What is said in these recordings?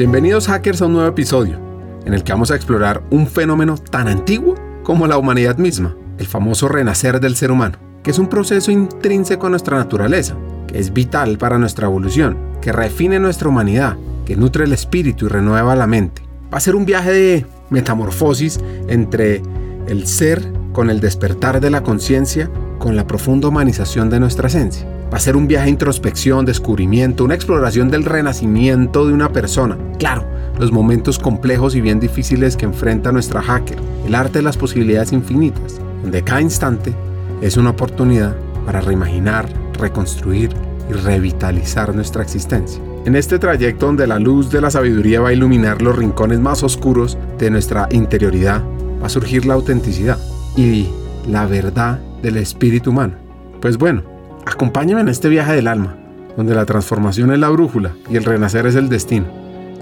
Bienvenidos hackers a un nuevo episodio, en el que vamos a explorar un fenómeno tan antiguo como la humanidad misma, el famoso renacer del ser humano, que es un proceso intrínseco a nuestra naturaleza, que es vital para nuestra evolución, que refine nuestra humanidad, que nutre el espíritu y renueva la mente. Va a ser un viaje de metamorfosis entre el ser con el despertar de la conciencia, con la profunda humanización de nuestra esencia. Va a ser un viaje de introspección, descubrimiento, una exploración del renacimiento de una persona. Claro, los momentos complejos y bien difíciles que enfrenta nuestra hacker, el arte de las posibilidades infinitas, donde cada instante es una oportunidad para reimaginar, reconstruir y revitalizar nuestra existencia. En este trayecto donde la luz de la sabiduría va a iluminar los rincones más oscuros de nuestra interioridad, va a surgir la autenticidad y la verdad del espíritu humano. Pues bueno, acompáñame en este viaje del alma, donde la transformación es la brújula y el renacer es el destino.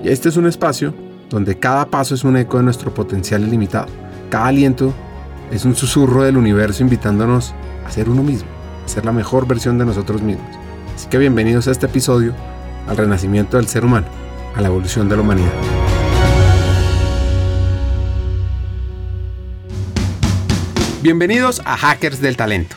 Y este es un espacio donde cada paso es un eco de nuestro potencial ilimitado. Cada aliento es un susurro del universo invitándonos a ser uno mismo, a ser la mejor versión de nosotros mismos. Así que bienvenidos a este episodio, al renacimiento del ser humano, a la evolución de la humanidad. Bienvenidos a Hackers del Talento,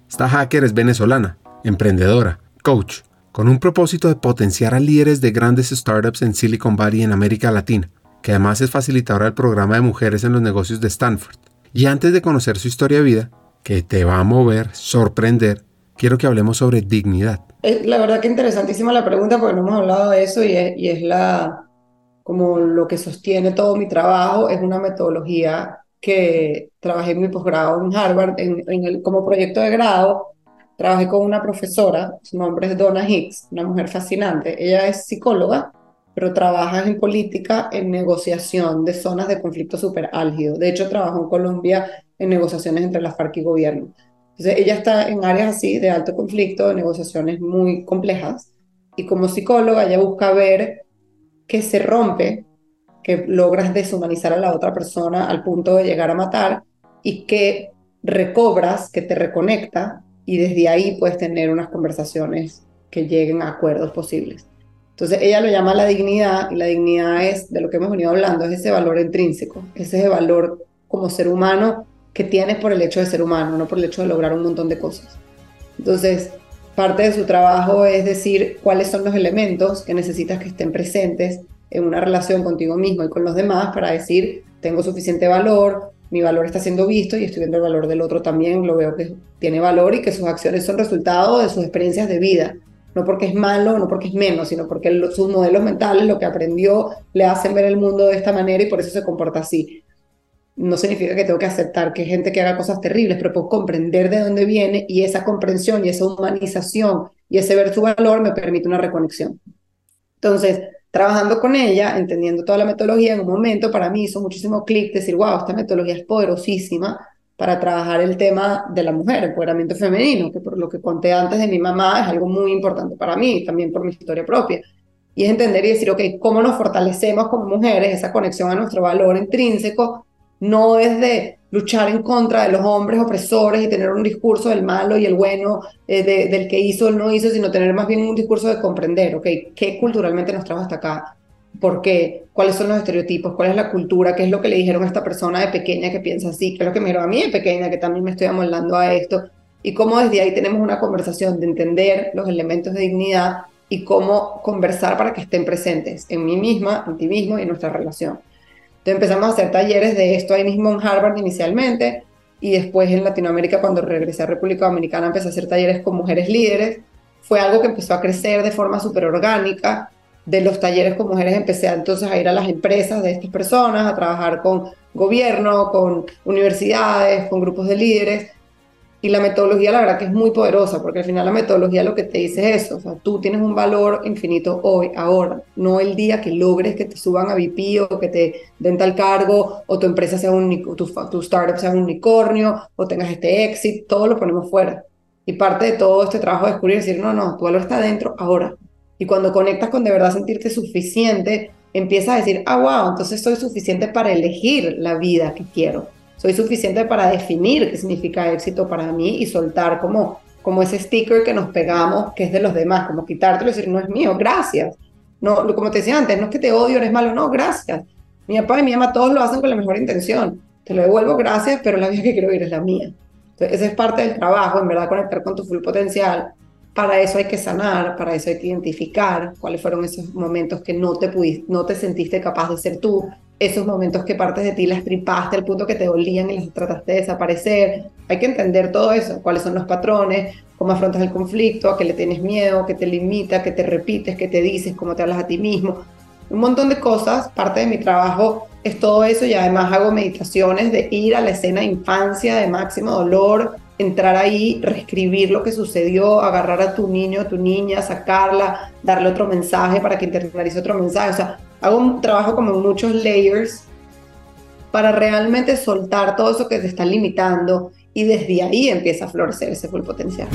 Esta hacker es venezolana, emprendedora, coach, con un propósito de potenciar a líderes de grandes startups en Silicon Valley en América Latina, que además es facilitadora del programa de mujeres en los negocios de Stanford. Y antes de conocer su historia de vida, que te va a mover, sorprender, quiero que hablemos sobre dignidad. La verdad que interesantísima la pregunta porque no hemos hablado de eso y es, y es la como lo que sostiene todo mi trabajo, es una metodología que trabajé en mi posgrado en Harvard, en, como proyecto de grado, trabajé con una profesora, su nombre es Donna Hicks, una mujer fascinante. Ella es psicóloga, pero trabaja en política, en negociación de zonas de conflicto súper álgido. De hecho, trabajó en Colombia en negociaciones entre las FARC y gobierno. Entonces, ella está en áreas así de alto conflicto, de negociaciones muy complejas. Y como psicóloga, ella busca ver qué se rompe que logras deshumanizar a la otra persona al punto de llegar a matar y que recobras, que te reconecta y desde ahí puedes tener unas conversaciones que lleguen a acuerdos posibles. Entonces ella lo llama la dignidad y la dignidad es, de lo que hemos venido hablando, es ese valor intrínseco, ese valor como ser humano que tienes por el hecho de ser humano, no por el hecho de lograr un montón de cosas. Entonces, parte de su trabajo es decir cuáles son los elementos que necesitas que estén presentes en una relación contigo mismo y con los demás para decir, tengo suficiente valor, mi valor está siendo visto y estoy viendo el valor del otro también, lo veo que tiene valor y que sus acciones son resultado de sus experiencias de vida. No porque es malo, no porque es menos, sino porque sus modelos mentales, lo que aprendió, le hacen ver el mundo de esta manera y por eso se comporta así. No significa que tengo que aceptar que hay gente que haga cosas terribles, pero puedo comprender de dónde viene y esa comprensión y esa humanización y ese ver su valor me permite una reconexión. Entonces, trabajando con ella, entendiendo toda la metodología, en un momento para mí hizo muchísimo clic decir, wow, esta metodología es poderosísima para trabajar el tema de la mujer, empoderamiento femenino, que por lo que conté antes de mi mamá es algo muy importante para mí, también por mi historia propia. Y es entender y decir, ok, ¿cómo nos fortalecemos como mujeres esa conexión a nuestro valor intrínseco? No es de luchar en contra de los hombres opresores y tener un discurso del malo y el bueno, eh, del que hizo o no hizo, sino tener más bien un discurso de comprender, ¿ok? ¿Qué culturalmente nos trajo hasta acá? ¿Por qué? ¿Cuáles son los estereotipos? ¿Cuál es la cultura? ¿Qué es lo que le dijeron a esta persona de pequeña que piensa así? ¿Qué es lo que me dijeron a mí de pequeña que también me estoy amoldando a esto? Y cómo desde ahí tenemos una conversación de entender los elementos de dignidad y cómo conversar para que estén presentes en mí misma, en ti mismo y en nuestra relación. Entonces empezamos a hacer talleres de esto ahí mismo en Harvard inicialmente y después en Latinoamérica cuando regresé a República Dominicana empecé a hacer talleres con mujeres líderes. Fue algo que empezó a crecer de forma súper orgánica. De los talleres con mujeres empecé entonces a ir a las empresas de estas personas, a trabajar con gobierno, con universidades, con grupos de líderes y la metodología, la verdad que es muy poderosa, porque al final la metodología lo que te dice es eso, tú tienes un valor infinito hoy, ahora, no el día que logres que te suban a VP o que te den tal cargo, o tu empresa sea un, tu, tu startup sea un unicornio, o tengas este éxito, todo lo ponemos fuera. Y parte de todo este trabajo es descubrir decir, no, no, tu valor está dentro, ahora. Y cuando conectas con de verdad sentirte suficiente, empiezas a decir, ah, wow, entonces soy suficiente para elegir la vida que quiero soy suficiente para definir qué significa éxito para mí y soltar como, como ese sticker que nos pegamos, que es de los demás, como quitártelo y decir, no es mío, gracias. No, como te decía antes, no es que te odio, eres malo, no, gracias. Mi papá y mi mamá todos lo hacen con la mejor intención. Te lo devuelvo, gracias, pero la vida que quiero vivir es la mía. Entonces, esa es parte del trabajo, en verdad, conectar con tu full potencial. Para eso hay que sanar, para eso hay que identificar cuáles fueron esos momentos que no te, pudiste, no te sentiste capaz de ser tú, esos momentos que partes de ti las tripaste al punto que te dolían y las trataste de desaparecer. Hay que entender todo eso, cuáles son los patrones, cómo afrontas el conflicto, a qué le tienes miedo, qué te limita, qué te repites, qué te dices, cómo te hablas a ti mismo. Un montón de cosas, parte de mi trabajo es todo eso y además hago meditaciones de ir a la escena de infancia de máximo dolor, entrar ahí, reescribir lo que sucedió, agarrar a tu niño, a tu niña, sacarla, darle otro mensaje para que internalice otro mensaje. O sea, hago un trabajo como muchos layers para realmente soltar todo eso que te está limitando y desde ahí empieza a florecer ese full potencial.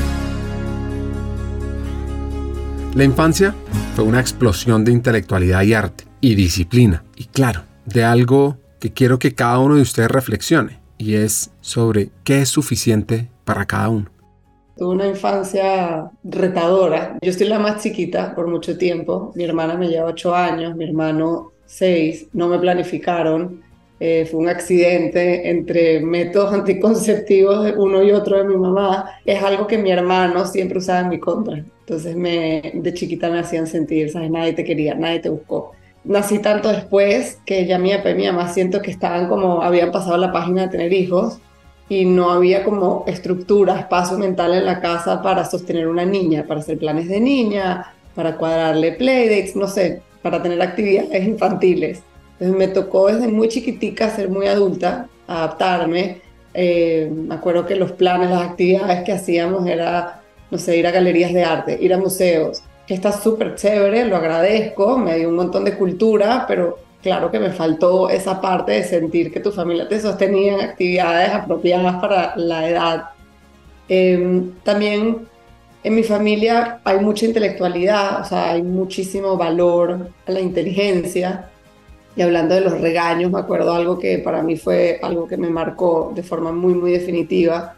La infancia fue una explosión de intelectualidad y arte y disciplina y claro, de algo que quiero que cada uno de ustedes reflexione y es sobre qué es suficiente para cada uno. Tuve una infancia retadora. Yo estoy la más chiquita por mucho tiempo. Mi hermana me lleva ocho años, mi hermano seis. No me planificaron. Eh, fue un accidente entre métodos anticonceptivos de uno y otro de mi mamá. Es algo que mi hermano siempre usaba en mi contra. Entonces me, de chiquita me hacían sentir, ¿sabes? Nadie te quería, nadie te buscó. Nací tanto después que ya mi papá y mi mamá siento que estaban como, habían pasado la página de tener hijos y no había como estructura, espacio mental en la casa para sostener una niña, para hacer planes de niña, para cuadrarle playdates, no sé, para tener actividades infantiles. Entonces me tocó desde muy chiquitica ser muy adulta, adaptarme. Eh, me acuerdo que los planes, las actividades que hacíamos era, no sé, ir a galerías de arte, ir a museos, que está súper chévere, lo agradezco, me dio un montón de cultura, pero claro que me faltó esa parte de sentir que tu familia te sostenía en actividades apropiadas para la edad. Em, también en mi familia hay mucha intelectualidad, o sea, hay muchísimo valor a la inteligencia. Y hablando de los regaños, me acuerdo algo que para mí fue algo que me marcó de forma muy, muy definitiva,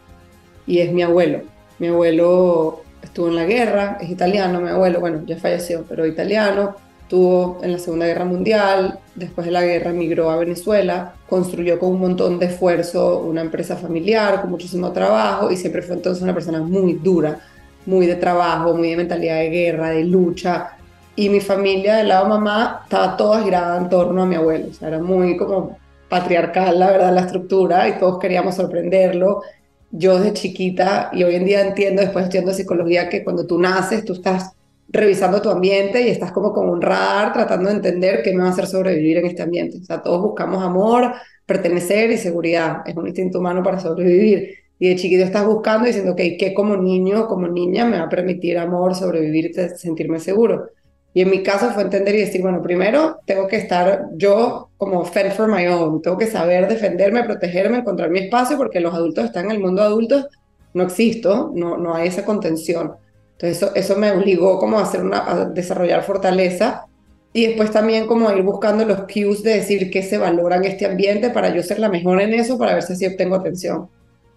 y es mi abuelo. Mi abuelo estuvo en la guerra, es italiano, mi abuelo, bueno, ya falleció, pero italiano, estuvo en la Segunda Guerra Mundial, después de la guerra emigró a Venezuela, construyó con un montón de esfuerzo una empresa familiar, con muchísimo trabajo y siempre fue entonces una persona muy dura, muy de trabajo, muy de mentalidad de guerra, de lucha. Y mi familia del lado mamá estaba toda girada en torno a mi abuelo, o sea, era muy como patriarcal, la verdad, la estructura y todos queríamos sorprenderlo. Yo desde chiquita y hoy en día entiendo, después estudiando psicología, que cuando tú naces, tú estás revisando tu ambiente y estás como con un radar tratando de entender qué me va a hacer sobrevivir en este ambiente. O sea, todos buscamos amor, pertenecer y seguridad. Es un instinto humano para sobrevivir. Y de chiquito estás buscando diciendo, ok, ¿qué como niño, como niña me va a permitir amor, sobrevivir, sentirme seguro? Y en mi caso fue entender y decir, bueno, primero tengo que estar yo como fend for my own, tengo que saber defenderme, protegerme, encontrar mi espacio, porque los adultos están en el mundo adulto, no existo, no, no hay esa contención. Entonces eso, eso me obligó como a, hacer una, a desarrollar fortaleza y después también como a ir buscando los cues de decir qué se valora en este ambiente para yo ser la mejor en eso, para ver si así obtengo atención.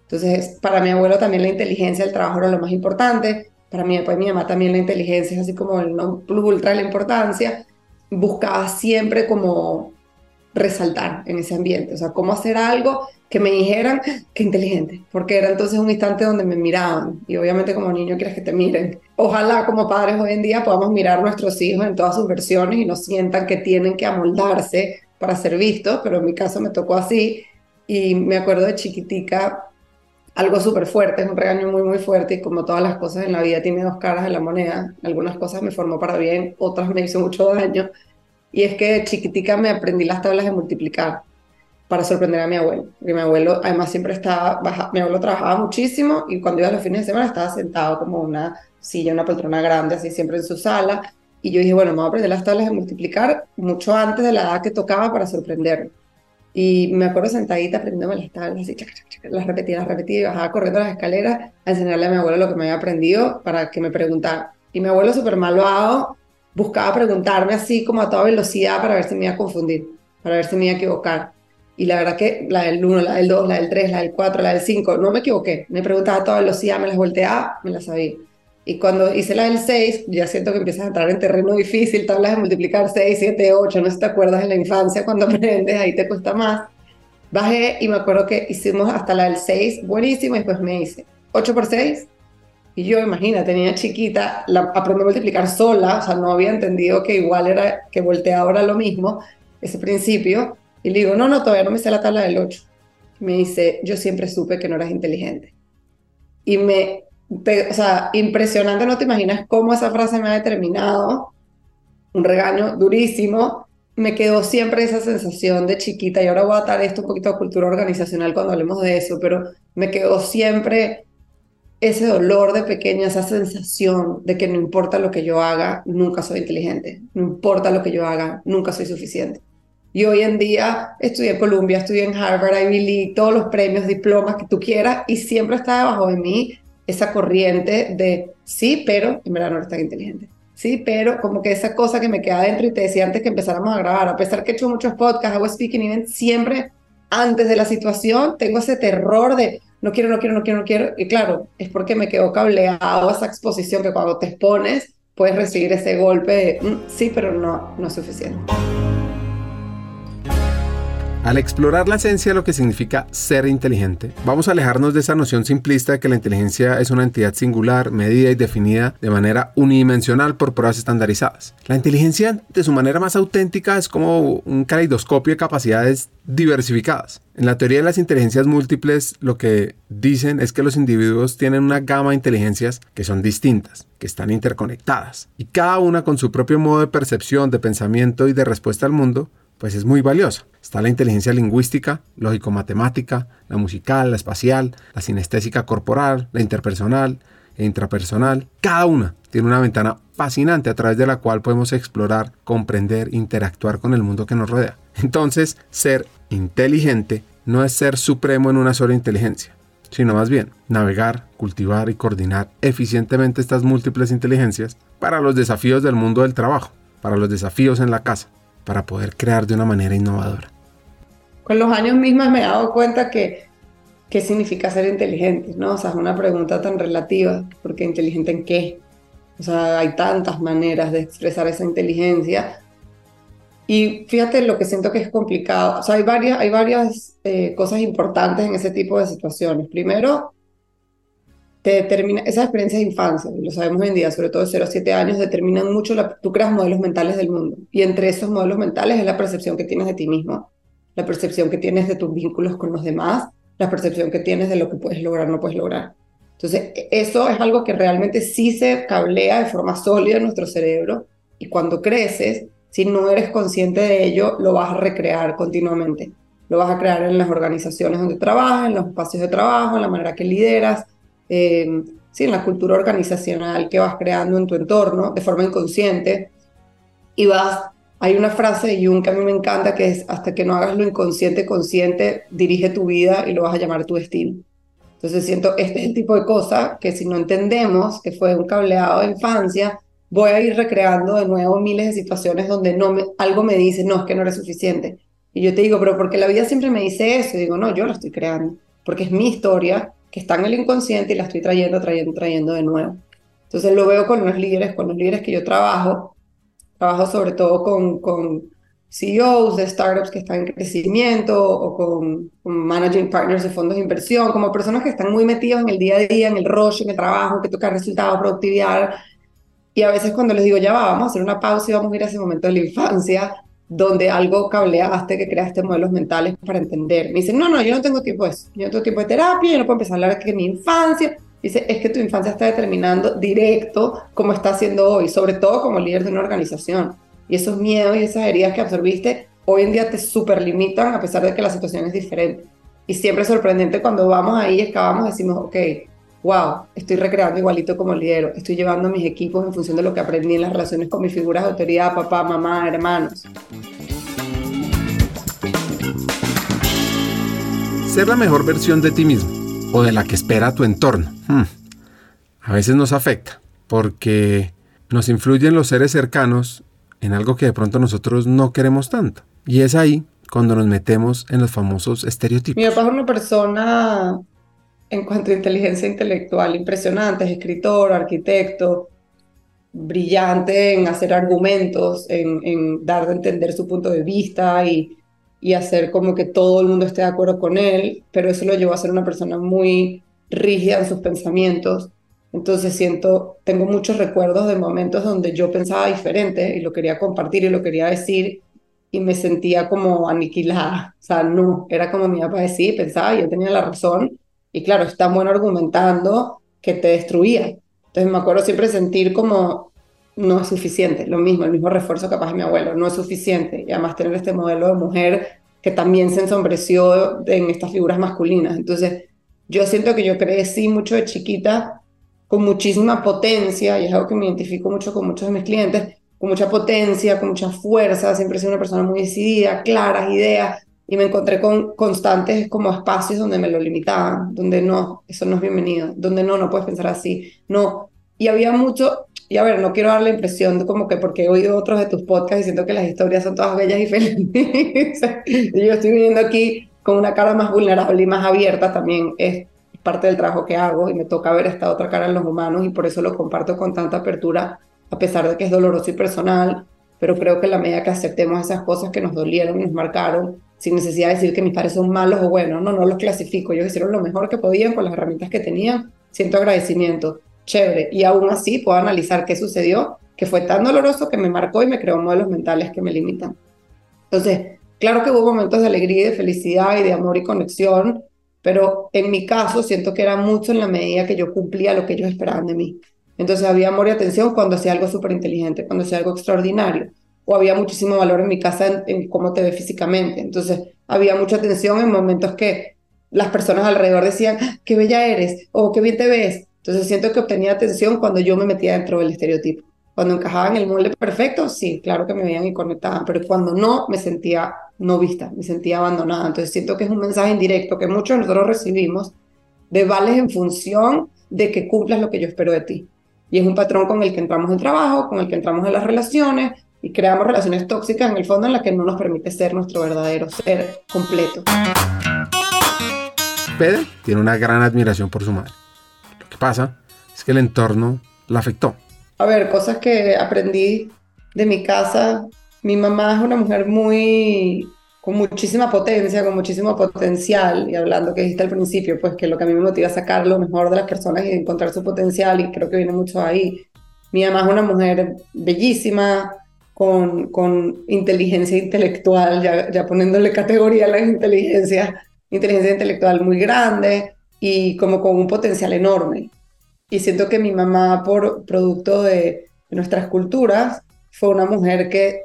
Entonces, para mi abuelo también la inteligencia del trabajo era lo más importante, para mí, pues, mi mamá también la inteligencia es así como el no plus ultra la importancia. Buscaba siempre como resaltar en ese ambiente, o sea, cómo hacer algo que me dijeran que inteligente, porque era entonces un instante donde me miraban. Y obviamente como niño quieres que te miren. Ojalá como padres hoy en día podamos mirar a nuestros hijos en todas sus versiones y no sientan que tienen que amoldarse para ser vistos, pero en mi caso me tocó así. Y me acuerdo de chiquitica algo súper fuerte, es un regaño muy, muy fuerte y como todas las cosas en la vida tiene dos caras de la moneda, algunas cosas me formó para bien, otras me hizo mucho daño y es que chiquitica me aprendí las tablas de multiplicar para sorprender a mi abuelo. Porque mi abuelo, además, siempre estaba, mi abuelo trabajaba muchísimo y cuando iba a los fines de semana estaba sentado como una silla, una poltrona grande, así siempre en su sala. Y yo dije, bueno, me voy a aprender las tablas de multiplicar mucho antes de la edad que tocaba para sorprenderme. Y me acuerdo sentadita aprendiéndome las tablas, así, las repetía, las repetía y bajaba corriendo las escaleras a enseñarle a mi abuelo lo que me había aprendido para que me preguntara. Y mi abuelo, súper malvado, buscaba preguntarme así como a toda velocidad para ver si me iba a confundir, para ver si me iba a equivocar. Y la verdad que la del 1, la del 2, la del 3, la del 4, la del 5, no me equivoqué. Me preguntaba a toda velocidad, me las volteaba, me las sabía. Y cuando hice la del 6, ya siento que empiezas a entrar en terreno difícil, tablas de multiplicar 6, 7, 8, no sé si te acuerdas en la infancia cuando aprendes, ahí te cuesta más. Bajé y me acuerdo que hicimos hasta la del 6, buenísimo, y después me hice 8 por 6. Y yo, imagina, tenía chiquita, la, aprendí a multiplicar sola, o sea, no había entendido que igual era que volteaba ahora lo mismo, ese principio. Y le digo, no, no, todavía no me sé la tabla del 8. Me dice, yo siempre supe que no eras inteligente. Y me, o sea, impresionante, no te imaginas cómo esa frase me ha determinado. Un regaño durísimo. Me quedó siempre esa sensación de chiquita, y ahora voy a atar esto un poquito a cultura organizacional cuando hablemos de eso, pero me quedó siempre ese dolor de pequeña, esa sensación de que no importa lo que yo haga, nunca soy inteligente, no importa lo que yo haga, nunca soy suficiente. Y hoy en día estudié en Columbia, estudié en Harvard, Ivy League, todos los premios, diplomas que tú quieras, y siempre está debajo de mí esa corriente de sí, pero en verdad no eres tan inteligente. Sí, pero como que esa cosa que me queda dentro y te decía antes que empezáramos a grabar, a pesar que he hecho muchos podcasts, hago speaking events, siempre antes de la situación tengo ese terror de no quiero, no quiero, no quiero, no quiero. Y claro, es porque me quedó cableado esa exposición que cuando te expones puedes recibir ese golpe de mm, sí, pero no, no es suficiente. Al explorar la esencia de lo que significa ser inteligente, vamos a alejarnos de esa noción simplista de que la inteligencia es una entidad singular, medida y definida de manera unidimensional por pruebas estandarizadas. La inteligencia, de su manera más auténtica, es como un caleidoscopio de capacidades diversificadas. En la teoría de las inteligencias múltiples, lo que dicen es que los individuos tienen una gama de inteligencias que son distintas, que están interconectadas, y cada una con su propio modo de percepción, de pensamiento y de respuesta al mundo, pues es muy valiosa. Está la inteligencia lingüística, lógico-matemática, la musical, la espacial, la sinestésica corporal, la interpersonal e intrapersonal. Cada una tiene una ventana fascinante a través de la cual podemos explorar, comprender, interactuar con el mundo que nos rodea. Entonces, ser inteligente no es ser supremo en una sola inteligencia, sino más bien navegar, cultivar y coordinar eficientemente estas múltiples inteligencias para los desafíos del mundo del trabajo, para los desafíos en la casa, para poder crear de una manera innovadora. Con los años mismos me he dado cuenta que qué significa ser inteligente, ¿no? O sea, es una pregunta tan relativa, porque inteligente en qué? O sea, hay tantas maneras de expresar esa inteligencia. Y fíjate lo que siento que es complicado. O sea, hay varias, hay varias eh, cosas importantes en ese tipo de situaciones. Primero, te determina, esas experiencias de infancia, lo sabemos hoy en día, sobre todo de 0 a 7 años, determinan mucho, la, tú creas modelos mentales del mundo. Y entre esos modelos mentales es la percepción que tienes de ti mismo, la percepción que tienes de tus vínculos con los demás, la percepción que tienes de lo que puedes lograr no puedes lograr. Entonces, eso es algo que realmente sí se cablea de forma sólida en nuestro cerebro y cuando creces, si no eres consciente de ello, lo vas a recrear continuamente. Lo vas a crear en las organizaciones donde trabajas, en los espacios de trabajo, en la manera que lideras, eh, sí, en la cultura organizacional que vas creando en tu entorno de forma inconsciente. Y vas, hay una frase de Jung que a mí me encanta que es, hasta que no hagas lo inconsciente consciente, dirige tu vida y lo vas a llamar tu destino. Entonces siento, este es el tipo de cosa que si no entendemos que fue un cableado de infancia, voy a ir recreando de nuevo miles de situaciones donde no algo me dice, no, es que no eres suficiente. Y yo te digo, pero porque la vida siempre me dice eso, digo, no, yo lo estoy creando, porque es mi historia, que está en el inconsciente y la estoy trayendo, trayendo, trayendo de nuevo. Entonces lo veo con los líderes, con los líderes que yo trabajo. Trabajo sobre todo con, con CEOs de startups que están en crecimiento o con, managing partners de fondos de inversión, como personas que están muy metidos en el día a día, en el rush, en el trabajo, que toca resultados, productividad. Y a veces cuando les digo, ya va, vamos a hacer una pausa y vamos a ir a ese momento de la infancia, donde algo cableaste, que creaste modelos mentales para entender. Me dicen, no, no, yo no tengo tiempo de eso. Yo no tengo tiempo de terapia, yo no puedo empezar a hablar de mi infancia. Dice, es que tu infancia está determinando directo cómo está haciendo hoy, sobre todo como líder de una organización. Y esos miedos y esas heridas que absorbiste hoy en día te superlimitan a pesar de que la situación es diferente. Y siempre es sorprendente cuando vamos ahí, excavamos, decimos, ok, wow, estoy recreando igualito como líder, estoy llevando a mis equipos en función de lo que aprendí en las relaciones con mis figuras de autoridad, papá, mamá, hermanos. Ser la mejor versión de ti mismo o de la que espera tu entorno. Hmm, a veces nos afecta porque nos influyen los seres cercanos en algo que de pronto nosotros no queremos tanto. Y es ahí cuando nos metemos en los famosos estereotipos. Mi papá es una persona en cuanto a inteligencia intelectual impresionante, es escritor, arquitecto, brillante en hacer argumentos, en, dar de entender su punto de vista y, y hacer como que todo el mundo esté de acuerdo con él, pero eso lo llevó a ser una persona muy rígida en sus pensamientos entonces siento, tengo muchos recuerdos de momentos donde yo pensaba diferente y lo quería compartir y lo quería decir y me sentía como aniquilada. O sea, no, era como mi papá decía, pensaba yo tenía la razón. Y claro, está bueno argumentando que te destruía. Entonces me acuerdo siempre sentir como no es suficiente, lo mismo, el mismo refuerzo capaz de mi abuelo, no es suficiente. Y además tener este modelo de mujer que también se ensombreció en estas figuras masculinas. Entonces yo siento que yo crecí mucho de chiquita con muchísima potencia, y es algo que me identifico mucho con muchos de mis clientes, con mucha potencia, con mucha fuerza, siempre he sido una persona muy decidida, claras ideas, y me encontré con constantes como espacios donde me lo limitaban, donde no, eso no es bienvenido, donde no, no puedes pensar así, no. Y había mucho, y a ver, no quiero dar la impresión de como que porque he oído otros de tus podcasts diciendo que las historias son todas bellas y felices, y yo estoy viniendo aquí con una cara más vulnerable y más abierta también, es parte del trabajo que hago y me toca ver esta otra cara en los humanos y por eso lo comparto con tanta apertura, a pesar de que es doloroso y personal, pero creo que la medida que aceptemos esas cosas que nos dolieron y nos marcaron, sin necesidad de decir que mis padres son malos o buenos, no, no los clasifico, ellos hicieron lo mejor que podían con las herramientas que tenían, siento agradecimiento, chévere, y aún así puedo analizar qué sucedió, que fue tan doloroso que me marcó y me creó modelos mentales que me limitan. Entonces, claro que hubo momentos de alegría y de felicidad y de amor y conexión, pero en mi caso siento que era mucho en la medida que yo cumplía lo que ellos esperaban de mí. Entonces había amor y atención cuando hacía algo súper inteligente, cuando hacía algo extraordinario, o había muchísimo valor en mi casa en, cómo te ve físicamente. Entonces había mucha atención en momentos que las personas alrededor decían, ah, qué bella eres, o qué bien te ves. Entonces siento que obtenía atención cuando yo me metía dentro del estereotipo. Cuando encajaba en el molde perfecto, sí, claro que me veían y conectaban, pero cuando no, me sentía no vista, me sentía abandonada. Entonces siento que es un mensaje indirecto que muchos de nosotros recibimos de vales en función de que cumplas lo que yo espero de ti. Y es un patrón con el que entramos en trabajo, con el que entramos en las relaciones y creamos relaciones tóxicas en el fondo en las que no nos permite ser nuestro verdadero ser completo. Pedro tiene una gran admiración por su madre. Lo que pasa es que el entorno la afectó. A ver, cosas que aprendí de mi casa mi mamá es una mujer muy con muchísima potencia, con muchísimo potencial, y hablando que dijiste al principio, pues que lo que a mí me motiva a sacar lo mejor de las personas y encontrar su potencial, y creo que viene mucho ahí. Mi mamá es una mujer bellísima, con, con inteligencia intelectual, ya, ya poniéndole categoría a la inteligencia, inteligencia intelectual muy grande y como con un potencial enorme. Y siento que mi mamá, por producto de nuestras culturas, fue una mujer que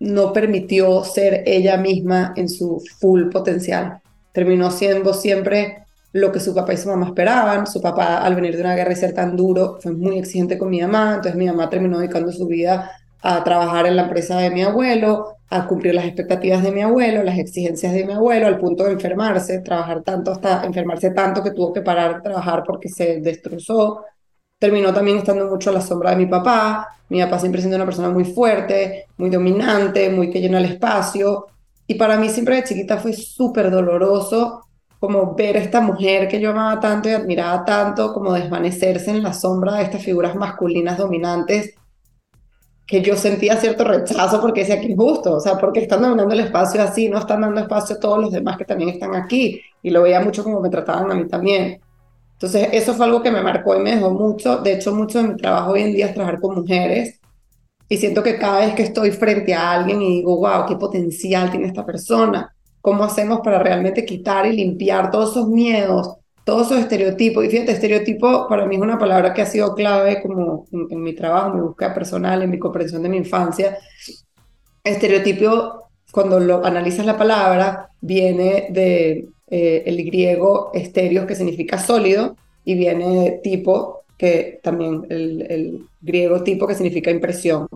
no permitió ser ella misma en su full potencial. Terminó siendo siempre lo que su papá y su mamá esperaban. Su papá, al venir de una guerra y ser tan duro, fue muy exigente con mi mamá. Entonces mi mamá terminó dedicando su vida a trabajar en la empresa de mi abuelo, a cumplir las expectativas de mi abuelo, las exigencias de mi abuelo, al punto de enfermarse, trabajar tanto hasta enfermarse tanto que tuvo que parar de trabajar porque se destrozó terminó también estando mucho a la sombra de mi papá. Mi papá siempre siendo una persona muy fuerte, muy dominante, muy que llena el espacio. Y para mí siempre de chiquita fue súper doloroso como ver a esta mujer que yo amaba tanto y admiraba tanto, como desvanecerse en la sombra de estas figuras masculinas dominantes que yo sentía cierto rechazo porque decía que injusto, o sea, porque están dando el espacio así, no están dando espacio a todos los demás que también están aquí, y lo veía mucho como me trataban a mí también. Entonces, eso fue algo que me marcó y me dejó mucho. De hecho, mucho de mi trabajo hoy en día es trabajar con mujeres. Y siento que cada vez que estoy frente a alguien y digo, wow, qué potencial tiene esta persona, ¿cómo hacemos para realmente quitar y limpiar todos esos miedos, todos esos estereotipos? Y fíjate, estereotipo para mí es una palabra que ha sido clave como en, en mi trabajo, en mi búsqueda personal, en mi comprensión de mi infancia. Estereotipo, cuando lo analizas la palabra, viene de eh, el griego estéreos, que significa sólido, y viene tipo, que también el, el griego tipo, que significa impresión.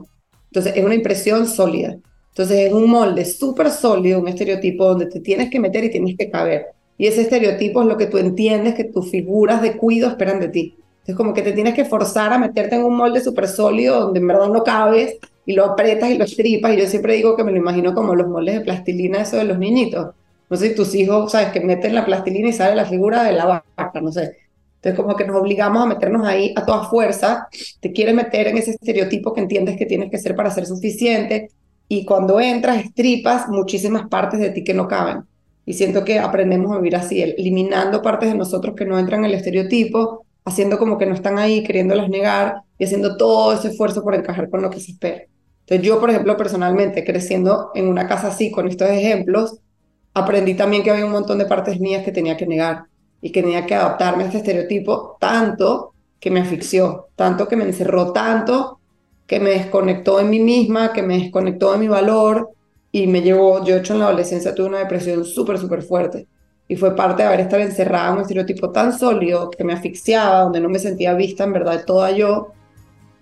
Entonces, es una impresión sólida. Entonces, es un molde súper sólido, un estereotipo donde te tienes que meter y tienes que caber. Y ese estereotipo es lo que tú entiendes que tus figuras de cuido esperan de ti. Es como que te tienes que forzar a meterte en un molde súper sólido donde en verdad no cabes y lo apretas y lo estripas. Y yo siempre digo que me lo imagino como los moldes de plastilina, eso de los niñitos. No sé tus hijos, sabes, que meten la plastilina y sale la figura de la vaca, no sé. Entonces, como que nos obligamos a meternos ahí a toda fuerza, te quieres meter en ese estereotipo que entiendes que tienes que ser para ser suficiente, y cuando entras, estripas muchísimas partes de ti que no caben. Y siento que aprendemos a vivir así, eliminando partes de nosotros que no entran en el estereotipo, haciendo como que no están ahí, queriéndolas negar y haciendo todo ese esfuerzo por encajar con lo que se espera. Entonces yo, por ejemplo, personalmente, creciendo en una casa así, con estos ejemplos, aprendí también que había un montón de partes mías que tenía que negar y que tenía que adaptarme a este estereotipo tanto que me asfixió, tanto que me encerró tanto, que me desconectó de mí misma, que me desconectó de mi valor y me llevó, yo hecho en la adolescencia tuve una depresión súper, súper fuerte y fue parte de haber estado encerrada en un estereotipo tan sólido que me asfixiaba, donde no me sentía vista en verdad toda yo,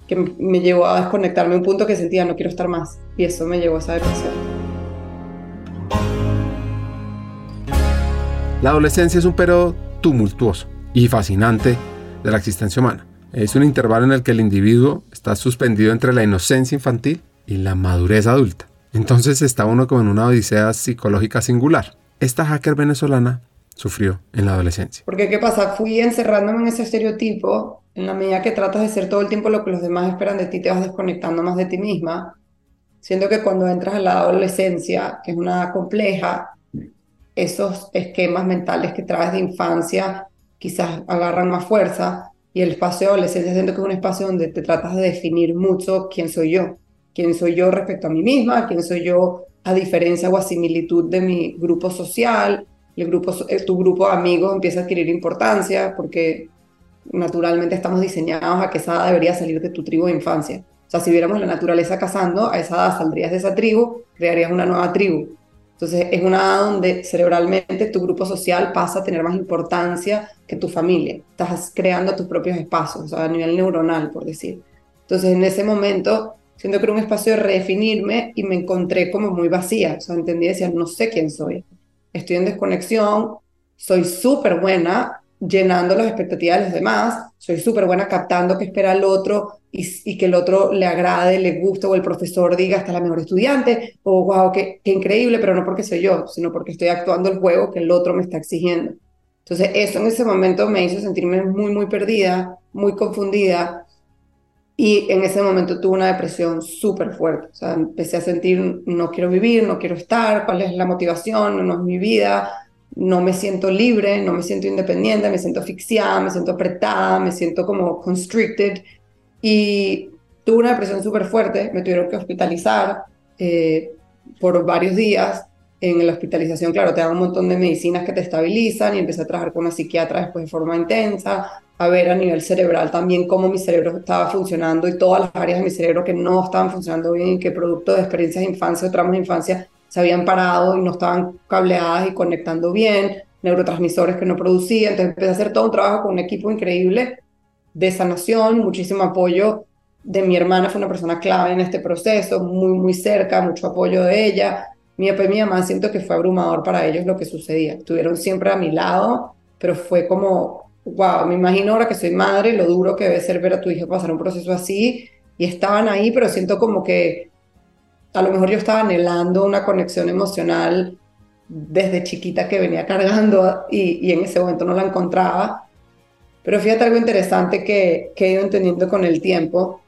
que me llevó a desconectarme a un punto que sentía no quiero estar más y eso me llevó a esa depresión. La adolescencia es un periodo tumultuoso y fascinante de la existencia humana. Es un intervalo en el que el individuo está suspendido entre la inocencia infantil y la madurez adulta. Entonces está uno como en una odisea psicológica singular. Esta hacker venezolana sufrió en la adolescencia. Porque ¿qué pasa? Fui encerrándome en ese estereotipo. En la medida que tratas de ser todo el tiempo lo que los demás esperan de ti, te vas desconectando más de ti misma. Siento que cuando entras a la adolescencia, que es una compleja, esos esquemas mentales que traes de infancia quizás agarran más fuerza y el espacio de adolescencia siento que es un espacio donde te tratas de definir mucho quién soy yo, quién soy yo respecto a mí misma, quién soy yo a diferencia o a similitud de mi grupo social, el grupo, eh, tu grupo de amigos empieza a adquirir importancia porque naturalmente estamos diseñados a que esa edad debería salir de tu tribu de infancia. O sea, si viéramos la naturaleza cazando, a esa edad saldrías de esa tribu, crearías una nueva tribu. Entonces es una edad donde cerebralmente tu grupo social pasa a tener más importancia que tu familia. Estás creando tus propios espacios, a nivel neuronal, por decir. Entonces en ese momento siento que era un espacio de redefinirme y me encontré como muy vacía. O sea, entendí y decía, no sé quién soy. Estoy en desconexión, soy súper buena llenando las expectativas de los demás, soy súper buena captando qué espera el otro y, que el otro le agrade, le guste, o el profesor diga, esta es la mejor estudiante, o wow, qué, qué increíble, pero no porque soy yo, sino porque estoy actuando el juego que el otro me está exigiendo. Entonces, eso en ese momento me hizo sentirme muy, muy perdida, muy confundida, y en ese momento tuve una depresión súper fuerte. O sea, empecé a sentir, no quiero vivir, no quiero estar, cuál es la motivación, no es mi vida, no me siento libre, no me siento independiente, me siento asfixiada, me siento apretada, me siento como constricted. Y tuve una depresión súper fuerte, me tuvieron que hospitalizar eh, por varios días. En la hospitalización, claro, te dan un montón de medicinas que te estabilizan y empecé a trabajar con una psiquiatra después de forma intensa, a ver a nivel cerebral también cómo mi cerebro estaba funcionando y todas las áreas de mi cerebro que no estaban funcionando bien y que producto de experiencias de infancia o traumas de infancia se habían parado y no estaban cableadas y conectando bien, neurotransmisores que no producían. Entonces empecé a hacer todo un trabajo con un equipo increíble de sanación, muchísimo apoyo de mi hermana, fue una persona clave en este proceso, muy, muy cerca, mucho apoyo de ella. Mi papá y mi mamá siento que fue abrumador para ellos lo que sucedía. Estuvieron siempre a mi lado, pero fue como, wow, me imagino ahora que soy madre, lo duro que debe ser ver a tu hija pasar un proceso así. Y estaban ahí, pero siento como que a lo mejor yo estaba anhelando una conexión emocional desde chiquita que venía cargando y, en ese momento no la encontraba. Pero fíjate algo interesante que, que he ido entendiendo con el tiempo.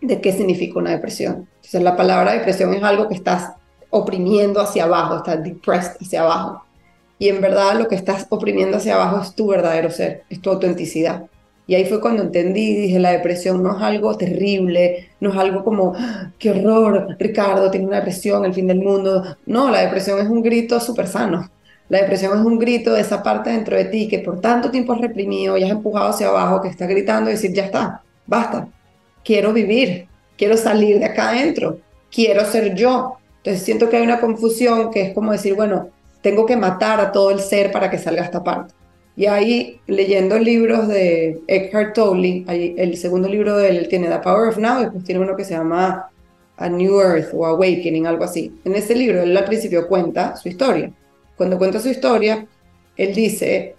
de qué significa una depresión. Entonces, la palabra depresión es algo que estás oprimiendo hacia abajo, estás depressed hacia abajo. Y en verdad lo que estás oprimiendo hacia abajo es tu verdadero ser, es tu autenticidad. Y ahí fue cuando entendí, dije, la depresión no es algo terrible, no es algo como, ¡Ah, qué horror, Ricardo tiene una depresión, el fin del mundo. No, la depresión es un grito súper sano. La depresión es un grito de esa parte dentro de ti que por tanto tiempo has reprimido y has empujado hacia abajo, que está gritando y decir, ya está, basta, quiero vivir, quiero salir de acá adentro, quiero ser yo. Entonces siento que hay una confusión que es como decir, bueno, tengo que matar a todo el ser para que salga esta parte. Y ahí, leyendo libros de Eckhart Tolle, el segundo libro de él tiene The Power of Now, y después tiene uno que se llama A New Earth o Awakening, algo así. En ese libro, él al principio cuenta su historia. Cuando cuenta su historia, él dice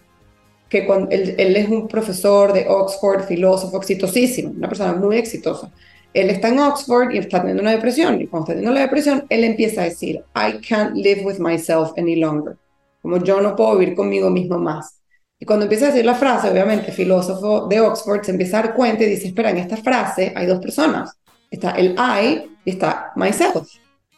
que cuando, él, él es un profesor de Oxford, filósofo exitosísimo, una persona muy exitosa. Él está en Oxford y está teniendo una depresión. Y cuando está teniendo la depresión, él empieza a decir, I can't live with myself any longer. Como yo no puedo vivir conmigo mismo más. Y cuando empieza a decir la frase, obviamente, filósofo de Oxford se empieza a dar cuenta y dice, espera, en esta frase hay dos personas. Está el I y está myself.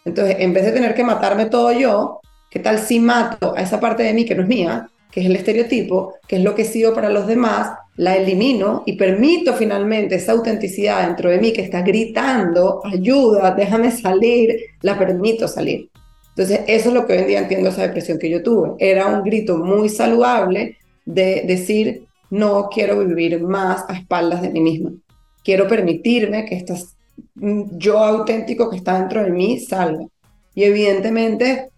Entonces, en vez de tener que matarme todo yo, ¿qué tal si mato a esa parte de mí que no es mía, que es el estereotipo, que es lo que he sido para los demás, la elimino y permito finalmente esa autenticidad dentro de mí que está gritando, ayuda, déjame salir, la permito salir. Entonces, eso es lo que hoy en día entiendo esa depresión que yo tuve. Era un grito muy saludable de decir, no quiero vivir más a espaldas de mí misma. Quiero permitirme que estas yo auténtico que está dentro de mí salga. Y evidentemente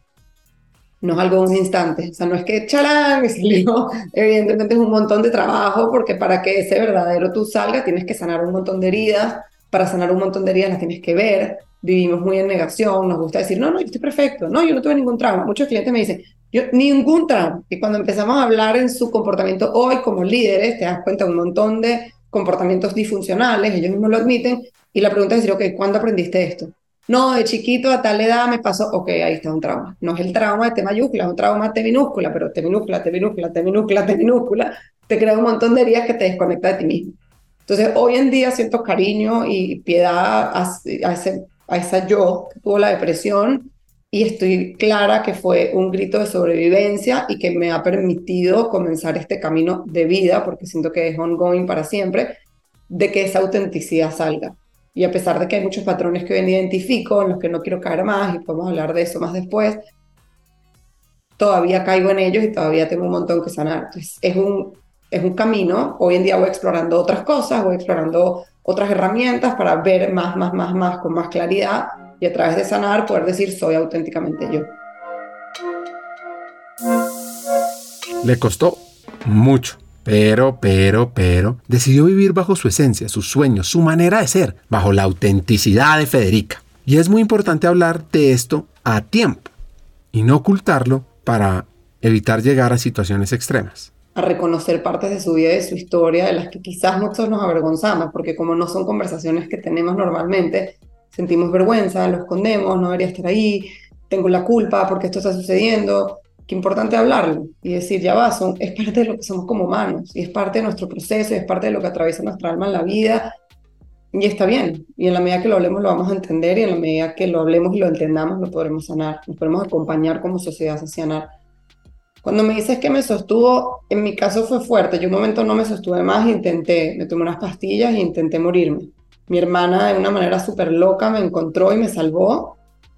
no es algo de un instante, o sea, no es que chalán salió, evidentemente es un montón de trabajo porque para que ese verdadero tú salga tienes que sanar un montón de heridas, para sanar un montón de heridas las tienes que ver, vivimos muy en negación, nos gusta decir, no, no, yo estoy perfecto, no, yo no tuve ningún trauma. Muchos clientes me dicen, yo ningún trauma. Y cuando empezamos a hablar en su comportamiento hoy como líderes, te das cuenta un montón de comportamientos disfuncionales, ellos mismos lo admiten, y la pregunta es decir, ok, ¿cuándo aprendiste esto? No, de chiquito a tal edad me pasó, ok, ahí está un trauma. No es el trauma de T mayúscula, es un trauma de T minúscula, pero T minúscula, T minúscula, T minúscula, T minúscula, te crea un montón de heridas que te desconecta de ti mismo. Entonces, hoy en día siento cariño y piedad a, ese, a esa yo que tuvo la depresión y estoy clara que fue un grito de sobrevivencia y que me ha permitido comenzar este camino de vida, porque siento que es ongoing para siempre, de que esa autenticidad salga. Y a pesar de que hay muchos patrones que hoy en identifico, en los que no quiero caer más, y podemos hablar de eso más después, todavía caigo en ellos y todavía tengo un montón que sanar. Entonces, es un, es un camino. Hoy en día voy explorando otras cosas, voy explorando otras herramientas para ver más, más, más, más, con más claridad y a través de sanar poder decir soy auténticamente yo. Le costó mucho pero, pero, pero, decidió vivir bajo su esencia, sus sueños, su manera de ser, bajo la autenticidad de Federica. Y es muy importante hablar de esto a tiempo y no ocultarlo para evitar llegar a situaciones extremas. A reconocer partes de su vida y de su historia de las que quizás nosotros nos avergonzamos, porque como no son conversaciones que tenemos normalmente, sentimos vergüenza, lo escondemos, no debería estar ahí, tengo la culpa porque esto está sucediendo qué importante hablarlo y decir, ya va, son, es parte de lo que somos como humanos y es parte de nuestro proceso y es parte de lo que atraviesa nuestra alma en la vida y está bien. Y en la medida que lo hablemos lo vamos a entender y en la medida que lo hablemos y lo entendamos lo podremos sanar, nos podemos acompañar como sociedad a sanar. Cuando me dices que me sostuvo, en mi caso fue fuerte. Yo un momento no me sostuve más, intenté, me tomé unas pastillas e intenté morirme. Mi hermana de una manera súper loca me encontró y me salvó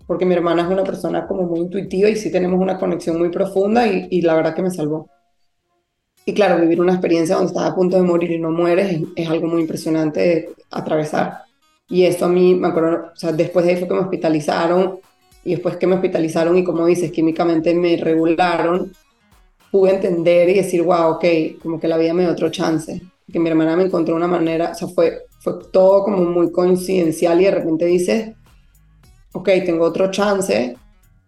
porque mi hermana es una persona como muy intuitiva y sí tenemos una conexión muy profunda y, la verdad que me salvó. Y claro, vivir una experiencia donde estás a punto de morir y no mueres es, algo muy impresionante de atravesar. Y esto a mí, me acuerdo, o sea, después de eso que me hospitalizaron y después que me hospitalizaron y como dices, químicamente me regularon, pude entender y decir, wow, ok, como que la vida me dio otro chance. Que mi hermana me encontró una manera, o sea, fue, fue todo como muy coincidencial y de repente dices, ok, tengo otro chance,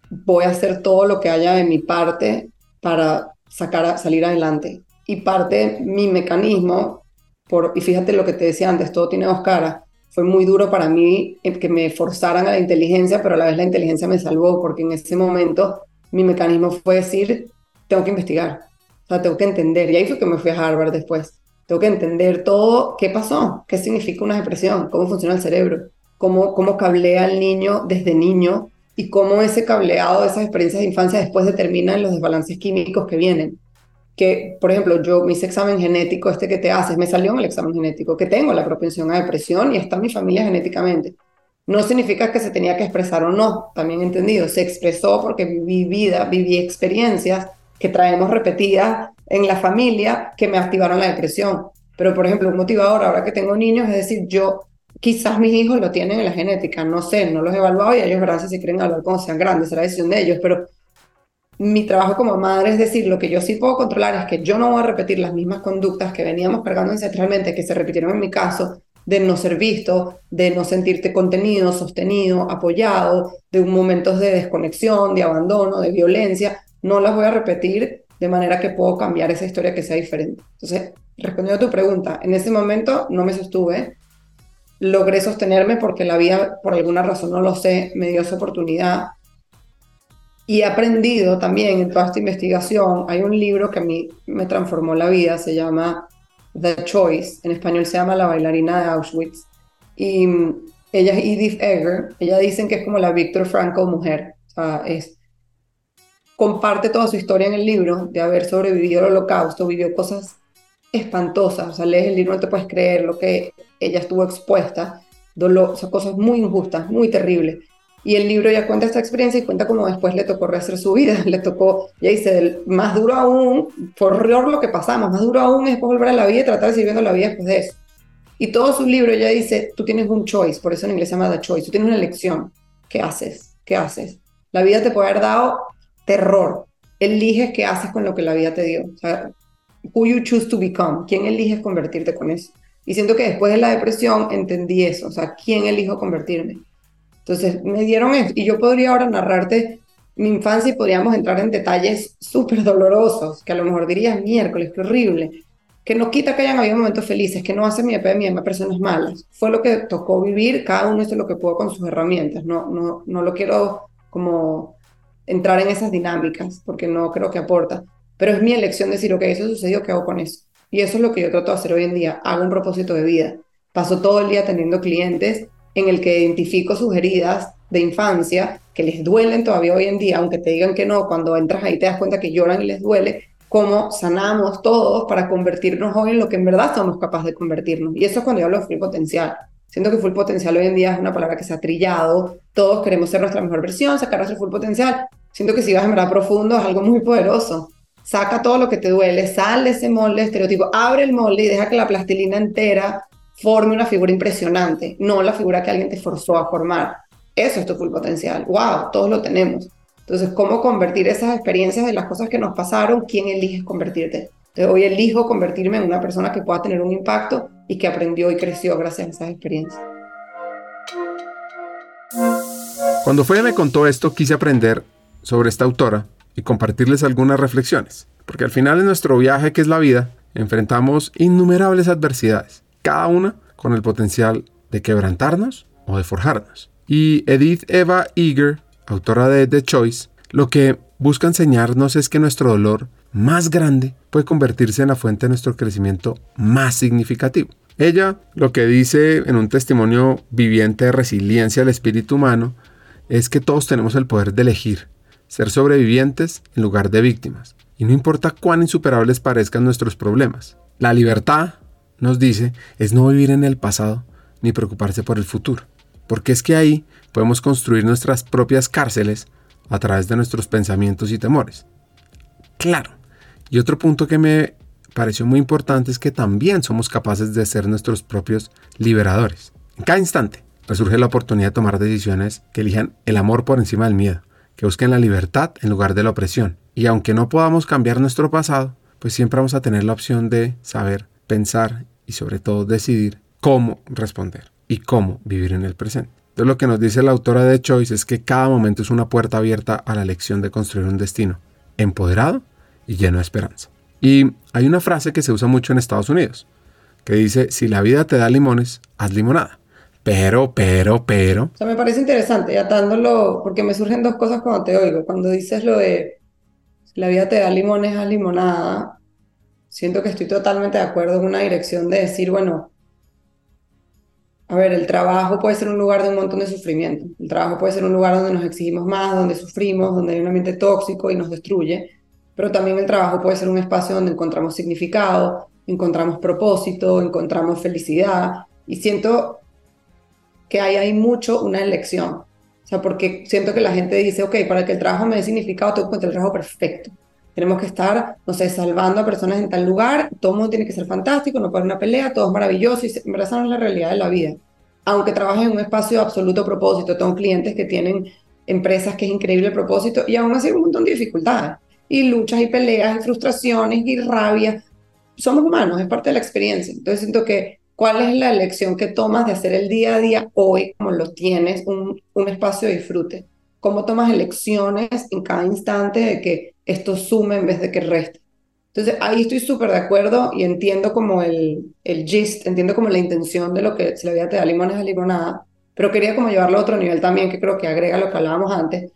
voy a hacer todo lo que haya de mi parte para sacar salir adelante. Y parte mi mecanismo, por, y fíjate lo que te decía antes, todo tiene dos caras. Fue muy duro para mí que me forzaran a la inteligencia, pero a la vez la inteligencia me salvó, porque en ese momento mi mecanismo fue decir, tengo que investigar, o sea, tengo que entender. Y ahí fue que me fui a Harvard después. Tengo que entender todo qué pasó, qué significa una depresión, cómo funciona el cerebro, cómo, cómo cablea el niño desde niño y cómo ese cableado esas experiencias de infancia después determina los desbalances químicos que vienen. Que, por ejemplo, yo, mi examen genético, este que te haces, me salió en el examen genético, que tengo la propensión a depresión y está mi familia genéticamente. No significa que se tenía que expresar o no, también entendido. Se expresó porque viví vida, viví experiencias que traemos repetidas en la familia que me activaron la depresión. Pero, por ejemplo, un motivador ahora que tengo niños es decir, yo, quizás mis hijos lo tienen en la genética, no sé, no los he evaluado y ellos verán si quieren hablar cuando sean grandes, será decisión de ellos, pero mi trabajo como madre es decir, lo que yo sí puedo controlar es que yo no voy a repetir las mismas conductas que veníamos cargando ancestralmente, que se repitieron en mi caso, de no ser visto, de no sentirte contenido, sostenido, apoyado, de momentos de desconexión, de abandono, de violencia, no las voy a repetir de manera que puedo cambiar esa historia que sea diferente. Entonces, respondiendo a tu pregunta, en ese momento no me sostuve, logré sostenerme porque la vida, por alguna razón no lo sé, me dio esa oportunidad. Y he aprendido también en toda esta investigación, hay un libro que a mí me transformó la vida, se llama The Choice, en español se llama La bailarina de Auschwitz, y ella es Edith Eger, ella dicen que es como la Victor Frankl mujer, es, comparte toda su historia en el libro de haber sobrevivido al holocausto, vivió cosas espantosas, o sea, lees el libro, no te puedes creer lo que ella estuvo expuesta, dolor, o cosas muy injustas, muy terribles. Y el libro ya cuenta esta experiencia y cuenta cómo después le tocó rehacer su vida, le tocó, ya dice, más duro aún, por horror lo que pasamos, más duro aún es volver a la vida y tratar de seguir viendo la vida después de eso. Y todo su libro ya dice, tú tienes un choice, por eso en inglés se llama the choice, tú tienes una elección, ¿qué haces? ¿Qué haces? La vida te puede haber dado terror, eliges qué haces con lo que la vida te dio. O sea, who you choose to become, quién eliges convertirte con eso. Y siento que después de la depresión entendí eso, o sea, quién elijo convertirme. Entonces me dieron eso. Y yo podría ahora narrarte mi infancia y podríamos entrar en detalles súper dolorosos, que a lo mejor dirías miércoles, qué horrible. Que no quita que hayan habido momentos felices, que no hace mi epidemia a personas malas. Fue lo que tocó vivir, cada uno hizo lo que pudo con sus herramientas. No, no, no lo quiero como entrar en esas dinámicas, porque no creo que aporta. Pero es mi elección decir, ok, eso sucedió, ¿qué hago con eso? Y eso es lo que yo trato de hacer hoy en día. Hago un propósito de vida. Paso todo el día atendiendo clientes en el que identifico sus heridas de infancia que les duelen todavía hoy en día, aunque te digan que no, cuando entras ahí te das cuenta que lloran y les duele, cómo sanamos todos para convertirnos hoy en lo que en verdad somos capaces de convertirnos. Y eso es cuando yo hablo de full potencial. Siento que full potencial hoy en día es una palabra que se ha trillado, todos queremos ser nuestra mejor versión, sacar nuestro full potencial. Siento que si vas en verdad profundo es algo muy poderoso. Saca todo lo que te duele, sal de ese molde estereotipo, abre el molde y deja que la plastilina entera forme una figura impresionante, no la figura que alguien te forzó a formar. Eso es tu full potencial. ¡Wow! Todos lo tenemos. Entonces, ¿cómo convertir esas experiencias de las cosas que nos pasaron? ¿Quién eliges convertirte? Entonces, hoy elijo convertirme en una persona que pueda tener un impacto y que aprendió y creció gracias a esas experiencias. Cuando Foya me contó esto, quise aprender sobre esta autora y compartirles algunas reflexiones, porque al final en nuestro viaje que es la vida, enfrentamos innumerables adversidades cada una con el potencial de quebrantarnos o de forjarnos. Y Edith Eva Eager, autora de The Choice, lo que busca enseñarnos es que nuestro dolor más grande puede convertirse en la fuente de nuestro crecimiento más significativo. Ella lo que dice en un testimonio viviente de resiliencia al espíritu humano es que todos tenemos el poder de elegir ser sobrevivientes en lugar de víctimas. Y no importa cuán insuperables parezcan nuestros problemas. La libertad nos dice es no vivir en el pasado ni preocuparse por el futuro, porque es que ahí podemos construir nuestras propias cárceles a través de nuestros pensamientos y temores. Claro, y otro punto que me pareció muy importante es que también somos capaces de ser nuestros propios liberadores. En cada instante resurge la oportunidad de tomar decisiones que elijan el amor por encima del miedo, que busquen la libertad en lugar de la opresión. Y aunque no podamos cambiar nuestro pasado, pues siempre vamos a tener la opción de saber pensar y sobre todo decidir cómo responder y cómo vivir en el presente. Entonces lo que nos dice la autora de Choice es que cada momento es una puerta abierta a la elección de construir un destino empoderado y lleno de esperanza. Y hay una frase que se usa mucho en Estados Unidos, que dice, si la vida te da limones, haz limonada. Pero, pero, pero... O sea, me parece interesante, atándolo, porque me surgen dos cosas cuando te oigo. Cuando dices lo de, la vida te da limones, haz limonada, Siento que estoy totalmente de acuerdo en una dirección de decir, bueno, a ver, el trabajo puede ser un lugar de un montón de sufrimiento. El trabajo puede ser un lugar donde nos exigimos más, donde sufrimos, donde hay un ambiente tóxico y nos destruye. Pero también el trabajo puede ser un espacio donde encontramos significado, encontramos propósito, encontramos felicidad. Y siento que ahí hay mucho una elección. O sea, porque siento que la gente dice, ok, para que el trabajo me dé significado, tengo que encontrar el trabajo perfecto. Tenemos que estar, no sé, salvando a personas en tal lugar, todo el mundo tiene que ser fantástico, no puede una pelea, todo es maravilloso, y en verdad esa no es la realidad de la vida. Aunque trabajes en un espacio de absoluto propósito, tengo clientes que tienen empresas que es increíble el propósito, y aún así hay un montón de dificultades, y luchas, y peleas, y frustraciones, y rabia. Somos humanos, es parte de la experiencia. Entonces siento que ¿Cuál es la elección que tomas de hacer el día a día hoy, como lo tienes, un, un, espacio de disfrute? ¿Cómo tomas elecciones en cada instante de que esto sume en vez de que reste? Entonces, ahí estoy súper de acuerdo y entiendo como el, el gist, entiendo como la intención de lo que si la vida te da limones a limonada, pero quería como llevarlo a otro nivel también, que creo que agrega lo que hablábamos antes,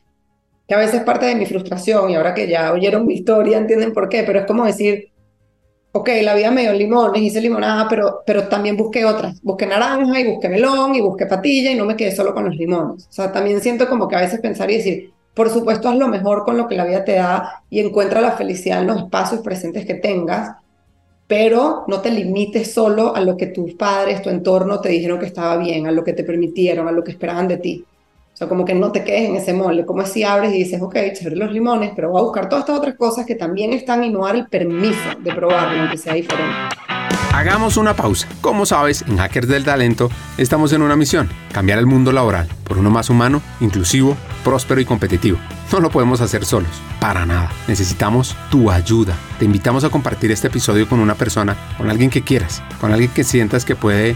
que a veces parte de mi frustración, y ahora que ya oyeron mi historia, entienden por qué, pero es como decir, ok, la vida me dio limones, hice limonada, pero, pero también busqué otras. Busqué naranja y busqué melón y busqué patilla y no me quedé solo con los limones. O sea, también siento como que a veces pensar y decir, por supuesto, haz lo mejor con lo que la vida te da y encuentra la felicidad en los espacios presentes que tengas, pero no te limites solo a lo que tus padres, tu entorno te dijeron que estaba bien, a lo que te permitieron, a lo que esperaban de ti. O sea, como que no te quedes en ese molde, como si abres y dices, ok, chévere los limones, pero voy a buscar todas estas otras cosas que también están y no dar el permiso de probarlo, aunque sea diferente. Hagamos una pausa. Como sabes, en Hackers del Talento estamos en una misión, cambiar el mundo laboral por uno más humano, inclusivo, próspero y competitivo. No lo podemos hacer solos, para nada. Necesitamos tu ayuda. Te invitamos a compartir este episodio con una persona, con alguien que quieras, con alguien que sientas que puede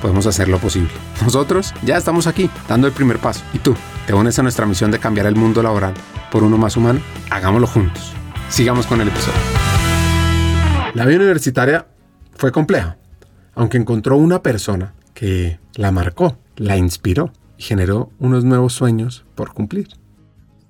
podemos hacer lo posible. Nosotros ya estamos aquí, dando el primer paso. ¿Y tú? ¿Te unes a nuestra misión de cambiar el mundo laboral por uno más humano? Hagámoslo juntos. Sigamos con el episodio. La vida universitaria fue compleja, aunque encontró una persona que la marcó, la inspiró y generó unos nuevos sueños por cumplir.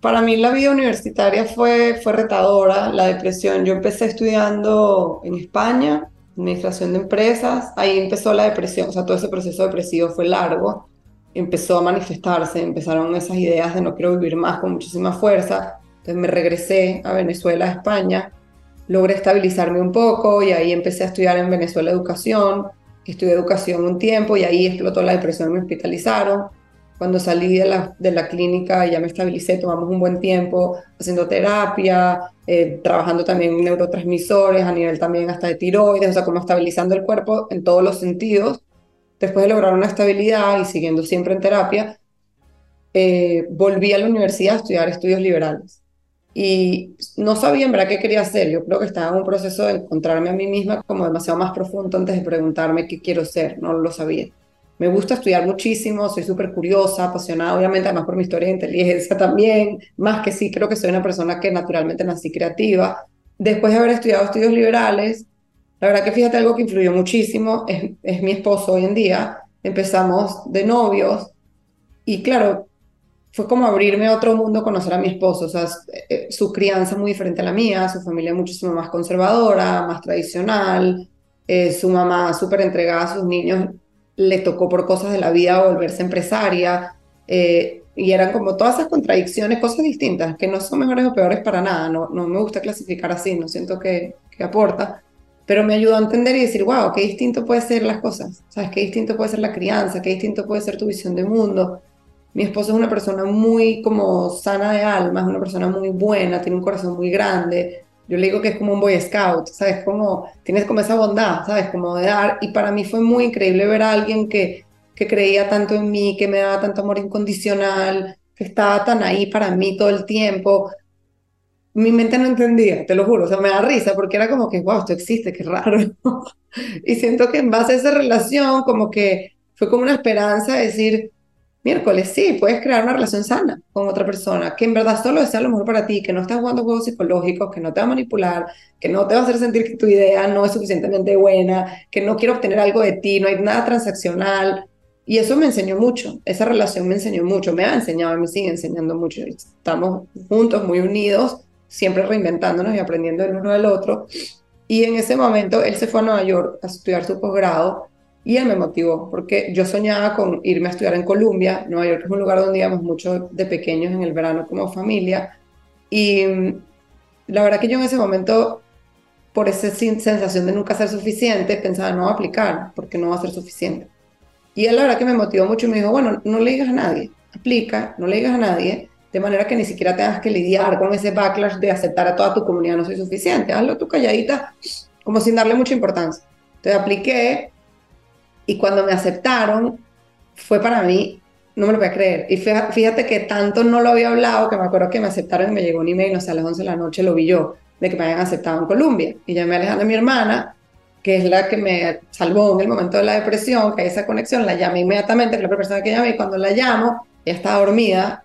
Para mí la vida universitaria fue, fue retadora, la depresión. Yo empecé estudiando en España administración de empresas, ahí empezó la depresión, o sea, todo ese proceso depresivo fue largo, empezó a manifestarse, empezaron esas ideas de no quiero vivir más con muchísima fuerza, entonces me regresé a Venezuela, a España, logré estabilizarme un poco y ahí empecé a estudiar en Venezuela educación, estudié educación un tiempo y ahí explotó la depresión, me hospitalizaron, cuando salí de la, de la clínica ya me estabilicé, tomamos un buen tiempo haciendo terapia, eh, trabajando también neurotransmisores a nivel también hasta de tiroides, o sea, como estabilizando el cuerpo en todos los sentidos. Después de lograr una estabilidad y siguiendo siempre en terapia, eh, volví a la universidad a estudiar estudios liberales. Y no sabía en verdad qué quería hacer. Yo creo que estaba en un proceso de encontrarme a mí misma como demasiado más profundo antes de preguntarme qué quiero ser. No lo sabía. Me gusta estudiar muchísimo, soy súper curiosa, apasionada, obviamente, además por mi historia de inteligencia también, más que sí, creo que soy una persona que naturalmente nací creativa. Después de haber estudiado estudios liberales, la verdad que fíjate algo que influyó muchísimo, es, es mi esposo hoy en día. Empezamos de novios y claro, fue como abrirme a otro mundo, conocer a mi esposo, o sea, eh, su crianza muy diferente a la mía, su familia muchísimo más conservadora, más tradicional, eh, su mamá súper entregada a sus niños le tocó por cosas de la vida volverse empresaria, eh, y eran como todas esas contradicciones, cosas distintas, que no son mejores o peores para nada, no, no me gusta clasificar así, no siento que, que aporta, pero me ayudó a entender y decir, wow, qué distinto puede ser las cosas, ¿sabes? Qué distinto puede ser la crianza, qué distinto puede ser tu visión de mundo. Mi esposo es una persona muy como sana de alma, es una persona muy buena, tiene un corazón muy grande, yo le digo que es como un Boy Scout, ¿sabes? Como, tienes como esa bondad, ¿sabes? Como de dar. Y para mí fue muy increíble ver a alguien que, que creía tanto en mí, que me daba tanto amor incondicional, que estaba tan ahí para mí todo el tiempo. mi mente no entendía, te lo juro, o sea, me da risa porque era como que, wow, esto existe, qué raro. y siento que en base a esa relación, como que fue como una esperanza de decir, miércoles, sí, puedes crear una relación sana con otra persona, que en verdad solo desea lo mejor para ti, que no estás jugando juegos psicológicos, que no te va a manipular, que no te va a hacer sentir que tu idea no es suficientemente buena, que no quiero obtener algo de ti, no hay nada transaccional. Y eso me enseñó mucho, esa relación me enseñó mucho, me ha enseñado, me sigue enseñando mucho. Estamos juntos, muy unidos, siempre reinventándonos y aprendiendo el uno del otro. Y en ese momento él se fue a Nueva York a estudiar su posgrado y él me motivó, porque yo soñaba con irme a estudiar en Colombia. Nueva York es un lugar donde íbamos mucho de pequeños en el verano como familia. Y mm, la verdad que yo en ese momento, por esa sensación de nunca ser suficiente, pensaba, no aplicar, porque no va a ser suficiente. Y él la verdad que me motivó mucho y me dijo, bueno, no le digas a nadie, aplica, no le digas a nadie, de manera que ni siquiera tengas que lidiar con ese backlash de aceptar a toda tu comunidad no soy suficiente, hazlo tú calladita, como sin darle mucha importancia. Entonces apliqué, y cuando me aceptaron, fue para mí, no me lo voy a creer. Y fíjate que tanto no lo había hablado que me acuerdo que me aceptaron y me llegó un email, no sé, a las 11 de la noche lo vi yo, de que me habían aceptado en Colombia. Y llamé a Alejandra, mi hermana, que es la que me salvó en el momento de la depresión, que hay esa conexión, la llamé inmediatamente, que la primera persona que llamé, y cuando la llamo, ella estaba dormida,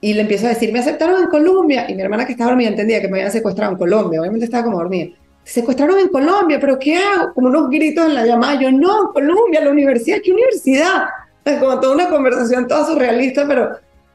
y le empiezo a decir, me aceptaron en Colombia, y mi hermana que estaba dormida entendía que me habían secuestrado en Colombia, obviamente estaba como dormida secuestraron en Colombia, pero ¿qué hago? Como unos gritos en la llamada, yo no, Colombia, la universidad, ¿qué universidad? Es como toda una conversación toda surrealista, pero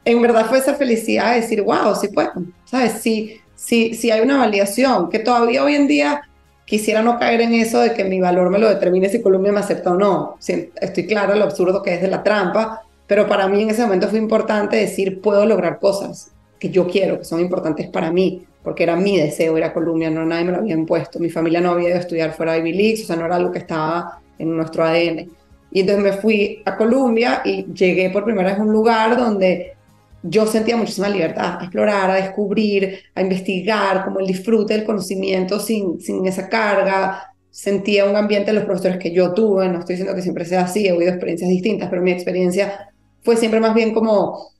en verdad fue esa felicidad de decir, wow, sí puedo, ¿sabes? Sí, sí, sí hay una validación, que todavía hoy en día quisiera no caer en eso de que mi valor me lo determine si Colombia me acepta o no. estoy clara lo absurdo que es de la trampa, pero para mí en ese momento fue importante decir, puedo lograr cosas que yo quiero, que son importantes para mí porque era mi deseo ir a Colombia, no nadie me lo había impuesto. Mi familia no había ido a estudiar fuera de Ivy League, o sea, no era algo que estaba en nuestro ADN. Y entonces me fui a Colombia y llegué por primera vez a un lugar donde yo sentía muchísima libertad a explorar, a descubrir, a investigar, como el disfrute del conocimiento sin, sin esa carga. Sentía un ambiente de los profesores que yo tuve, no estoy diciendo que siempre sea así, he oído experiencias distintas, pero mi experiencia fue siempre más bien como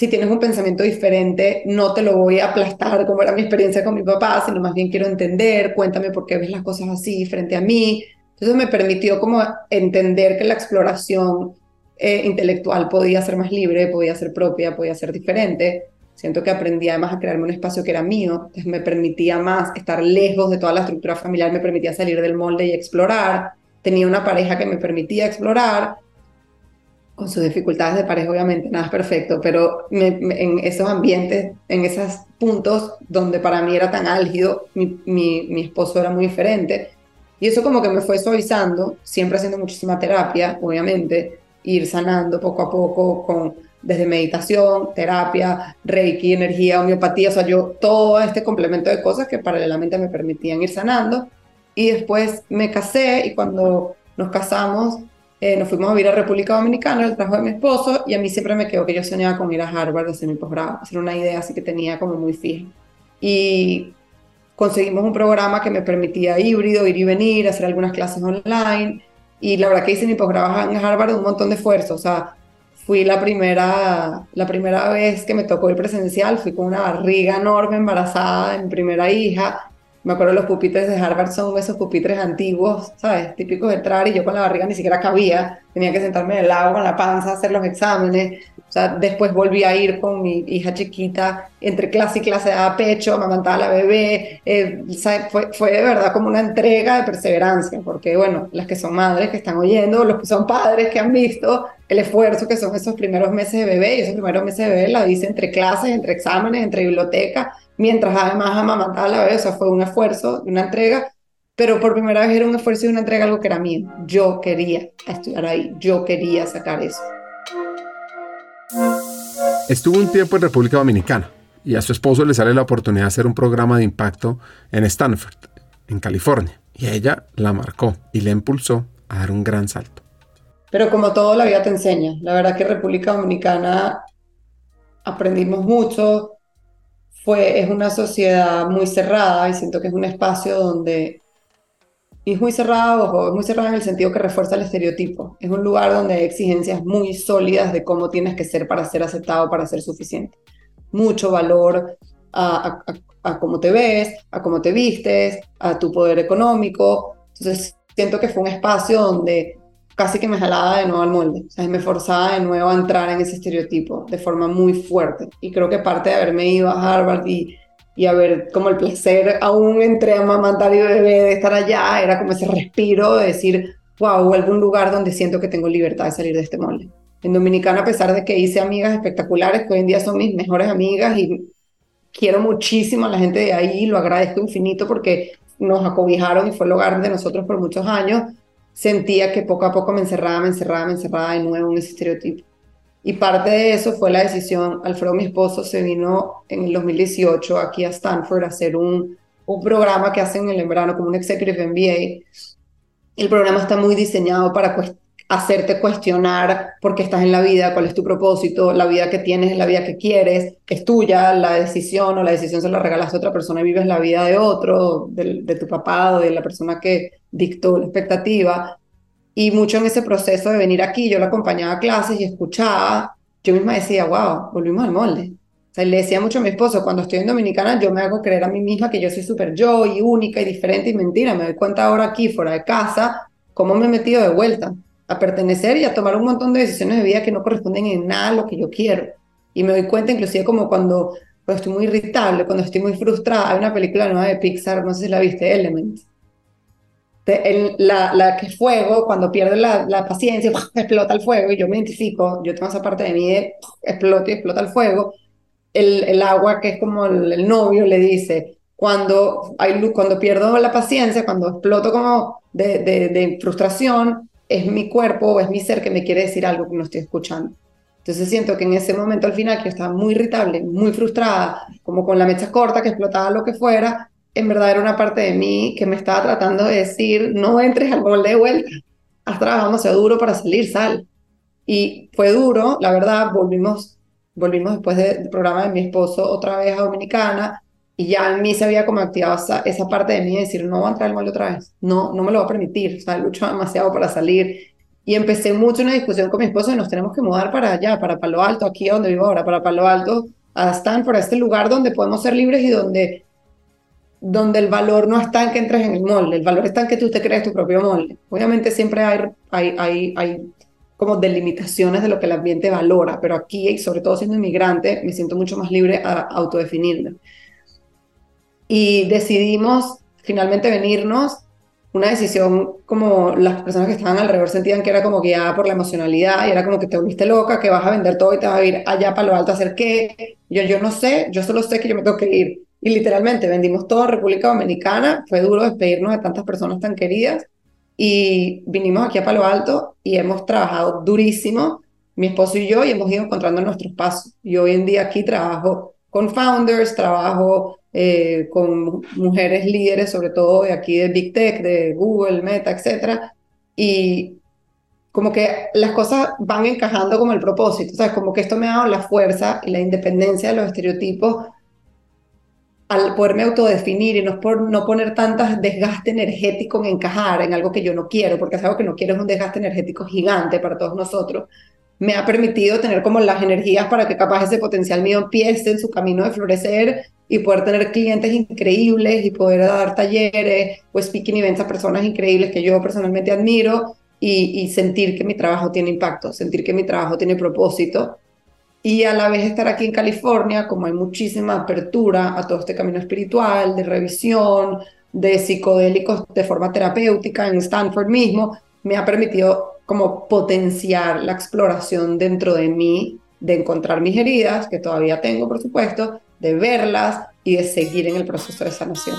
si tienes un pensamiento diferente, no te lo voy a aplastar como era mi experiencia con mi papá, sino más bien quiero entender, cuéntame por qué ves las cosas así frente a mí. Entonces me permitió como entender que la exploración eh, intelectual podía ser más libre, podía ser propia, podía ser diferente. Siento que aprendí además a crearme un espacio que era mío, me permitía más estar lejos de toda la estructura familiar, me permitía salir del molde y explorar. Tenía una pareja que me permitía explorar con sus dificultades de pareja, obviamente, nada es perfecto, pero en esos ambientes, en esos puntos donde para mí era tan álgido, mi, mi, esposo era muy diferente. Y eso como que me fue suavizando, siempre haciendo muchísima terapia, obviamente, ir sanando poco a poco con desde meditación, terapia, reiki, energía, homeopatía, o sea, yo todo este complemento de cosas que paralelamente me permitían ir sanando. Y después me casé y cuando nos casamos, eh, nos fuimos a vivir a República Dominicana, el trabajo de mi esposo, y a mí siempre me quedó que yo soñaba con ir a Harvard a hacer mi posgrado. Era una idea así que tenía como muy fija. Y conseguimos un programa que me permitía híbrido, ir y venir, hacer algunas clases online. Y la verdad que hice mi posgrado en Harvard un montón de esfuerzo. O sea, fui la primera, la primera vez que me tocó ir presencial, fui con una barriga enorme, embarazada de mi primera hija me acuerdo los pupitres de Harvard son esos pupitres antiguos, ¿sabes? Típicos de entrar y yo con la barriga ni siquiera cabía. Tenía que sentarme en el lado con la panza, hacer los exámenes. O sea, después volví a ir con mi hija chiquita, entre clase y clase a pecho, amamantaba a la bebé. Eh, fue, fue de verdad como una entrega de perseverancia, porque bueno, las que son madres que están oyendo, los que son padres que han visto el esfuerzo que son esos primeros meses de bebé, y esos primeros meses de bebé la hice entre clases, entre exámenes, entre biblioteca, mientras además amamantaba a la bebé, o sea, fue un esfuerzo, una entrega, pero por primera vez era un esfuerzo y una entrega algo que era mío. Yo quería estudiar ahí, yo quería sacar eso. Estuvo un tiempo en República Dominicana y a su esposo le sale la oportunidad de hacer un programa de impacto en Stanford, en California, y ella la marcó y le impulsó a dar un gran salto. Pero como todo la vida te enseña, la verdad que República Dominicana aprendimos mucho, fue, es una sociedad muy cerrada y siento que es un espacio donde y es muy cerrado, es muy cerrado en el sentido que refuerza el estereotipo. Es un lugar donde hay exigencias muy sólidas de cómo tienes que ser para ser aceptado, para ser suficiente. Mucho valor a, a cómo te ves, a cómo te vistes, a tu poder económico. Entonces siento que fue un espacio donde casi que me jalaba de nuevo al molde, o sea, me forzaba de nuevo a entrar en ese estereotipo de forma muy fuerte. Y creo que parte de haberme ido a Harvard y, y haber como el placer aún entre amamantar y bebé de estar allá, era como ese respiro de decir, wow, vuelvo a un lugar donde siento que tengo libertad de salir de este molde. En Dominicana, a pesar de que hice amigas espectaculares, que hoy en día son mis mejores amigas y quiero muchísimo a la gente de ahí, lo agradezco infinito porque nos acobijaron y fue el hogar de nosotros por muchos años, sentía que poco a poco me encerraba, me encerraba, me encerraba de nuevo en ese estereotipo. Y parte de eso fue la decisión, Alfredo, mi esposo, se vino en el 2018 aquí a Stanford a hacer un, un programa que hacen en el verano como un Executive MBA. El programa está muy diseñado para hacerte cuestionar por qué estás en la vida, cuál es tu propósito, la vida que tienes es la vida que quieres, es tuya, la decisión o la decisión se la regalaste a otra persona y vives la vida de otro, de, de tu papá o de la persona que dictó la expectativa. Y mucho en ese proceso de venir aquí, yo lo acompañaba a clases y escuchaba, yo misma decía, wow, volvimos al molde. O sea, le decía mucho a mi esposo, cuando estoy en Dominicana, yo me hago creer a mí misma que yo soy súper yo y única y diferente y mentira. Me doy cuenta ahora aquí, fuera de casa, cómo me he metido de vuelta a pertenecer y a tomar un montón de decisiones de vida que no corresponden en nada a lo que yo quiero. Y me doy cuenta inclusive como cuando, cuando estoy muy irritable, cuando estoy muy frustrada. Hay una película nueva de Pixar, no sé si la viste, Element. El, la, la que es fuego, cuando pierde la, la paciencia, explota el fuego y yo me identifico, yo tengo esa parte de mí de explota y explota el fuego. El, el agua, que es como el, novio, le dice, cuando, hay, cuando pierdo la paciencia, cuando exploto como de, de, de frustración, es mi cuerpo o es mi ser que me quiere decir algo que no estoy escuchando. Entonces siento que en ese momento al final, que estaba muy irritable, muy frustrada, como con la mecha corta, que explotaba lo que fuera, en verdad era una parte de mí que me estaba tratando de decir, no entres al molde de vuelta, has trabajado demasiado duro para salir, sal. Y fue duro, la verdad, volvimos, volvimos después del programa de mi esposo otra vez a Dominicana, y ya en mí se había como activado esa, esa parte de mí de decir, no voy a entrar al molde otra vez, no, no me lo voy a permitir, o sea, lucho demasiado para salir. Y empecé mucho una discusión con mi esposo y nos tenemos que mudar para allá, para Palo Alto, aquí donde vivo ahora, para Palo Alto, a Stanford, a este lugar donde podemos ser libres y donde, donde el valor no está en que entres en el molde, el valor está en que tú te crees tu propio molde. Obviamente siempre hay, hay, hay, como delimitaciones de lo que el ambiente valora, pero aquí, y sobre todo siendo inmigrante, me siento mucho más libre a autodefinirlo y decidimos finalmente venirnos. Una decisión como las personas que estaban alrededor sentían que era como guiada por la emocionalidad y era como que te volviste loca, que vas a vender todo y te vas a ir allá para lo alto a hacer qué. Yo, yo no sé, yo solo sé que yo me tengo que ir. Y literalmente vendimos todo República Dominicana. Fue duro despedirnos de tantas personas tan queridas. Y vinimos aquí a Palo Alto y hemos trabajado durísimo, mi esposo y yo, y hemos ido encontrando nuestros pasos. Y hoy en día aquí trabajo con founders, trabajo eh, con mujeres líderes, sobre todo de aquí de Big Tech, de Google, Meta, etc. Y como que las cosas van encajando como el propósito, ¿sabes? Como que esto me ha dado la fuerza y la independencia de los estereotipos al poderme autodefinir y no, por, no poner tantas desgaste energético en encajar en algo que yo no quiero, porque es algo que no quiero es un desgaste energético gigante para todos nosotros, me ha permitido tener como las energías para que capaz ese potencial mío empiece en su camino de florecer y poder tener clientes increíbles y poder dar talleres o speaking events a personas increíbles que yo personalmente admiro y, y sentir que mi trabajo tiene impacto, sentir que mi trabajo tiene propósito y a la vez estar aquí en California, como hay muchísima apertura a todo este camino espiritual, de revisión, de psicodélicos de forma terapéutica en Stanford mismo, me ha permitido como potenciar la exploración dentro de mí, de encontrar mis heridas, que todavía tengo, por supuesto, de verlas y de seguir en el proceso de sanación.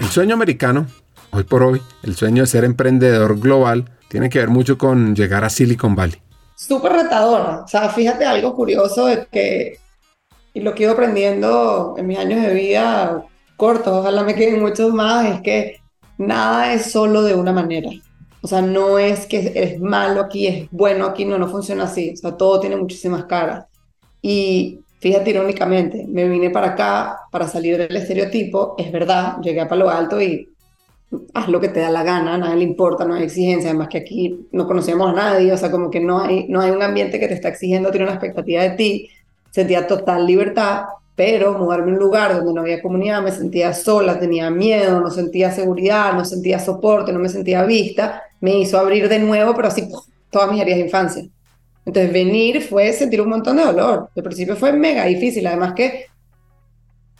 El sueño americano, hoy por hoy, el sueño de ser emprendedor global, tiene que ver mucho con llegar a Silicon Valley. Súper retadora. O sea, fíjate algo curioso de que, y lo que he ido aprendiendo en mis años de vida cortos, ojalá me queden muchos más, es que nada es solo de una manera. O sea, no es que es malo aquí, es bueno aquí, no, no funciona así. O sea, todo tiene muchísimas caras. Y fíjate irónicamente, me vine para acá para salir del estereotipo, es verdad, llegué a Palo Alto y haz lo que te da la gana, a nadie le importa, no hay exigencia, además que aquí no conocemos a nadie, o sea, como que no hay, no hay un ambiente que te está exigiendo, tiene una expectativa de ti. sentía total libertad, pero mudarme a un lugar donde no había comunidad, me sentía sola, tenía miedo, no sentía seguridad, no sentía soporte, no me sentía vista, me hizo abrir de nuevo, pero así todas mis áreas de infancia. Entonces venir fue sentir un montón de dolor. Al principio fue mega difícil, además que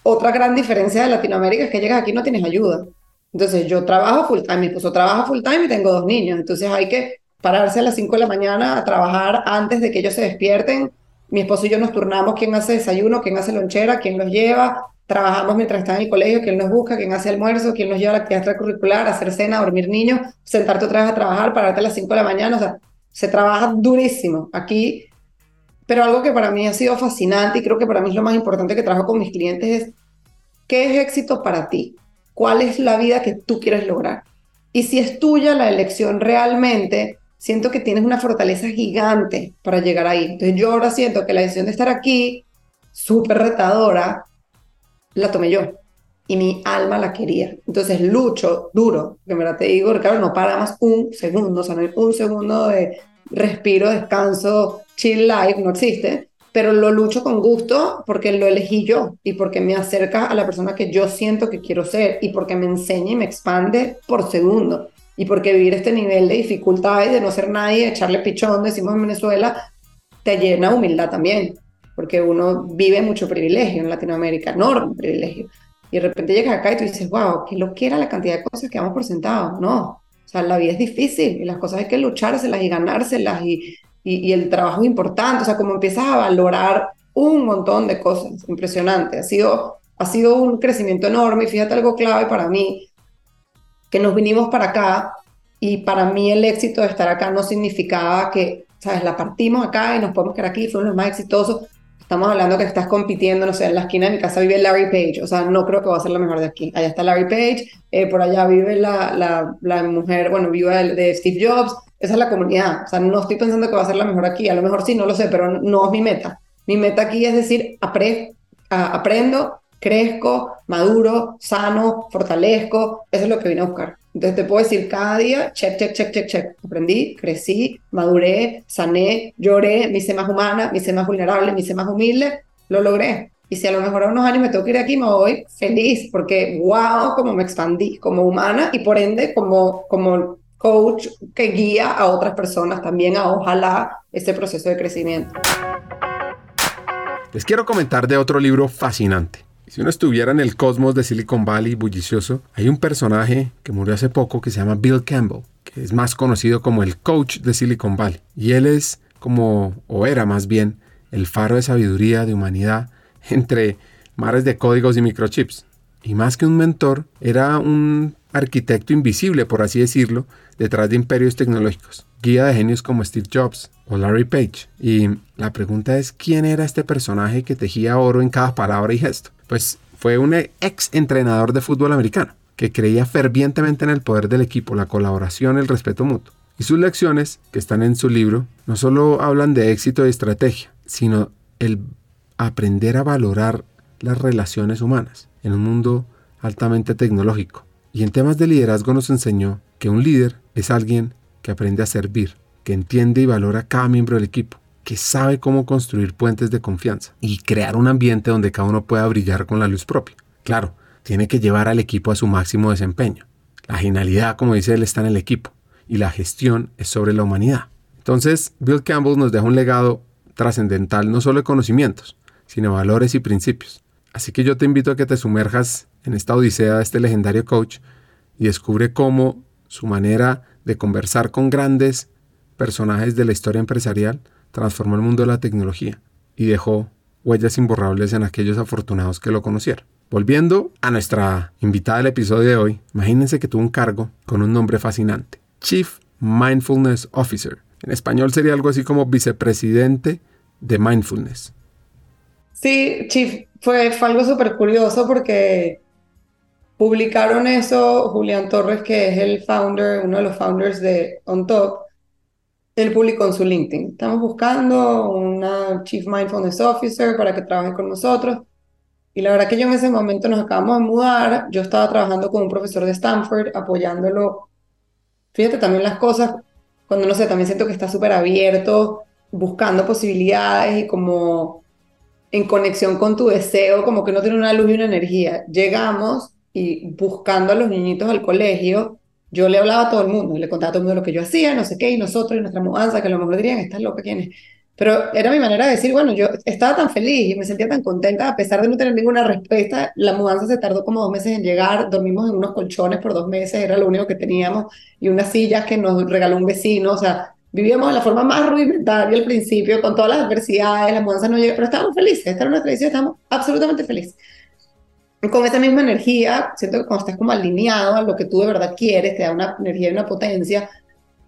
otra gran diferencia de Latinoamérica es que llegas aquí y no tienes ayuda. Entonces yo trabajo full time, mi esposo trabaja full time y tengo dos niños. Entonces hay que pararse a las 5 de la mañana a trabajar antes de que ellos se despierten. Mi esposo y yo nos turnamos quién hace desayuno, quién hace lonchera, quién los lleva. Trabajamos mientras están en el colegio, quién los busca, quién hace almuerzo, quién los lleva a la actividad extracurricular, hacer cena, dormir niños, sentarte otra vez a trabajar, pararte a las 5 de la mañana. O sea, se trabaja durísimo aquí. Pero algo que para mí ha sido fascinante y creo que para mí es lo más importante que trabajo con mis clientes es ¿qué es éxito para ti? Cuál es la vida que tú quieres lograr. Y si es tuya la elección realmente, siento que tienes una fortaleza gigante para llegar ahí. Entonces yo ahora siento que la decisión de estar aquí, súper retadora, la tomé yo. Y mi alma la quería. Entonces lucho duro, que me te digo, claro, no paramos un segundo, o sea, no un segundo de respiro, descanso, chill life, no existe pero lo lucho con gusto porque lo elegí yo y porque me acerca a la persona que yo siento que quiero ser y porque me enseña y me expande por segundo y porque vivir este nivel de dificultad y de no ser nadie, echarle pichón, decimos en Venezuela, te llena humildad también, porque uno vive mucho privilegio en Latinoamérica, enorme privilegio. Y de repente llegas acá y tú dices, wow, qué lo que era la cantidad de cosas que damos por sentado. No, o sea, la vida es difícil y las cosas hay que luchárselas y ganárselas y, y, el trabajo es importante, o sea, como empiezas a valorar un montón de cosas, impresionante, ha sido, ha sido un crecimiento enorme y fíjate algo clave para mí, que nos vinimos para acá y para mí el éxito de estar acá no significaba que, sabes, la partimos acá y nos podemos quedar aquí, fuimos los más exitosos, Estamos hablando que estás compitiendo, no sé, en la esquina de mi casa vive Larry Page, o sea, no creo que va a ser la mejor de aquí. Allá está Larry Page, eh, por allá vive la, la, la mujer, bueno, vive de, de, Steve Jobs, esa es la comunidad. O sea, no estoy pensando que va a ser la mejor aquí, a lo mejor sí, no lo sé, pero no es mi meta. Mi meta aquí es decir, apre, aprendo, crezco, maduro, sano, fortalezco, eso es lo que vine a buscar. Entonces te puedo decir cada día, check, check, check, check, check. Aprendí, crecí, maduré, sané, lloré, me hice más humana, me hice más vulnerable, me hice más humilde, lo logré. Y si a lo mejor a unos años me tengo que ir aquí, me voy feliz, porque wow, como me expandí como humana y por ende como, como coach que guía a otras personas también a ojalá ese proceso de crecimiento. Les quiero comentar de otro libro fascinante si uno estuviera en el cosmos de Silicon Valley bullicioso, hay un personaje que murió hace poco que se llama Bill Campbell, que es más conocido como el coach de Silicon Valley. Y él es como, o era más bien, el faro de sabiduría, de humanidad, entre mares de códigos y microchips. Y más que un mentor, era un arquitecto invisible, por así decirlo, detrás de imperios tecnológicos, guía de genios como Steve Jobs o Larry Page. Y la pregunta es, ¿quién era este personaje que tejía oro en cada palabra y gesto? Pues fue un ex entrenador de fútbol americano, que creía fervientemente en el poder del equipo, la colaboración, el respeto mutuo. Y sus lecciones, que están en su libro, no solo hablan de éxito y estrategia, sino el aprender a valorar las relaciones humanas en un mundo altamente tecnológico. Y en temas de liderazgo nos enseñó que un líder es alguien que aprende a servir, que entiende y valora cada miembro del equipo, que sabe cómo construir puentes de confianza y crear un ambiente donde cada uno pueda brillar con la luz propia. Claro, tiene que llevar al equipo a su máximo desempeño. La genialidad, como dice él, está en el equipo y la gestión es sobre la humanidad. Entonces, Bill Campbell nos deja un legado trascendental no solo de conocimientos, sino valores y principios. Así que yo te invito a que te sumerjas en esta odisea de este legendario coach y descubre cómo su manera de conversar con grandes personajes de la historia empresarial transformó el mundo de la tecnología y dejó huellas imborrables en aquellos afortunados que lo conocieron. Volviendo a nuestra invitada del episodio de hoy, imagínense que tuvo un cargo con un nombre fascinante, Chief Mindfulness Officer. En español sería algo así como vicepresidente de Mindfulness. Sí, Chief, fue, algo súper curioso porque publicaron eso, Julián Torres, que es el founder, uno de los founders de On Top, él publicó en su LinkedIn. Estamos buscando una Chief Mindfulness Officer para que trabaje con nosotros. Y la verdad que yo en ese momento nos acabamos de mudar. Yo estaba trabajando con un profesor de Stanford, apoyándolo. Fíjate también las cosas, cuando no sé, también siento que está súper abierto, buscando posibilidades y como en conexión con tu deseo, como que no tiene una luz y una energía. Llegamos y buscando a los niñitos al colegio, yo le hablaba a todo el mundo, le contaba a todo el mundo lo que yo hacía, no sé qué, y nosotros y nuestra mudanza, que a lo mejor dirían, estás loca, ¿quién es? Pero era mi manera de decir, bueno, yo estaba tan feliz y me sentía tan contenta, a pesar de no tener ninguna respuesta, la mudanza se tardó como dos meses en llegar, dormimos en unos colchones por dos meses, era lo único que teníamos, y unas sillas que nos regaló un vecino, o sea, vivíamos de la forma más rudimentaria al principio, con todas las adversidades, la mudanza no llegó, pero estábamos felices, esta era nuestra decisión, estábamos absolutamente felices. Con esa misma energía, siento que cuando estás como alineado a lo que tú de verdad quieres, te da una energía y una potencia,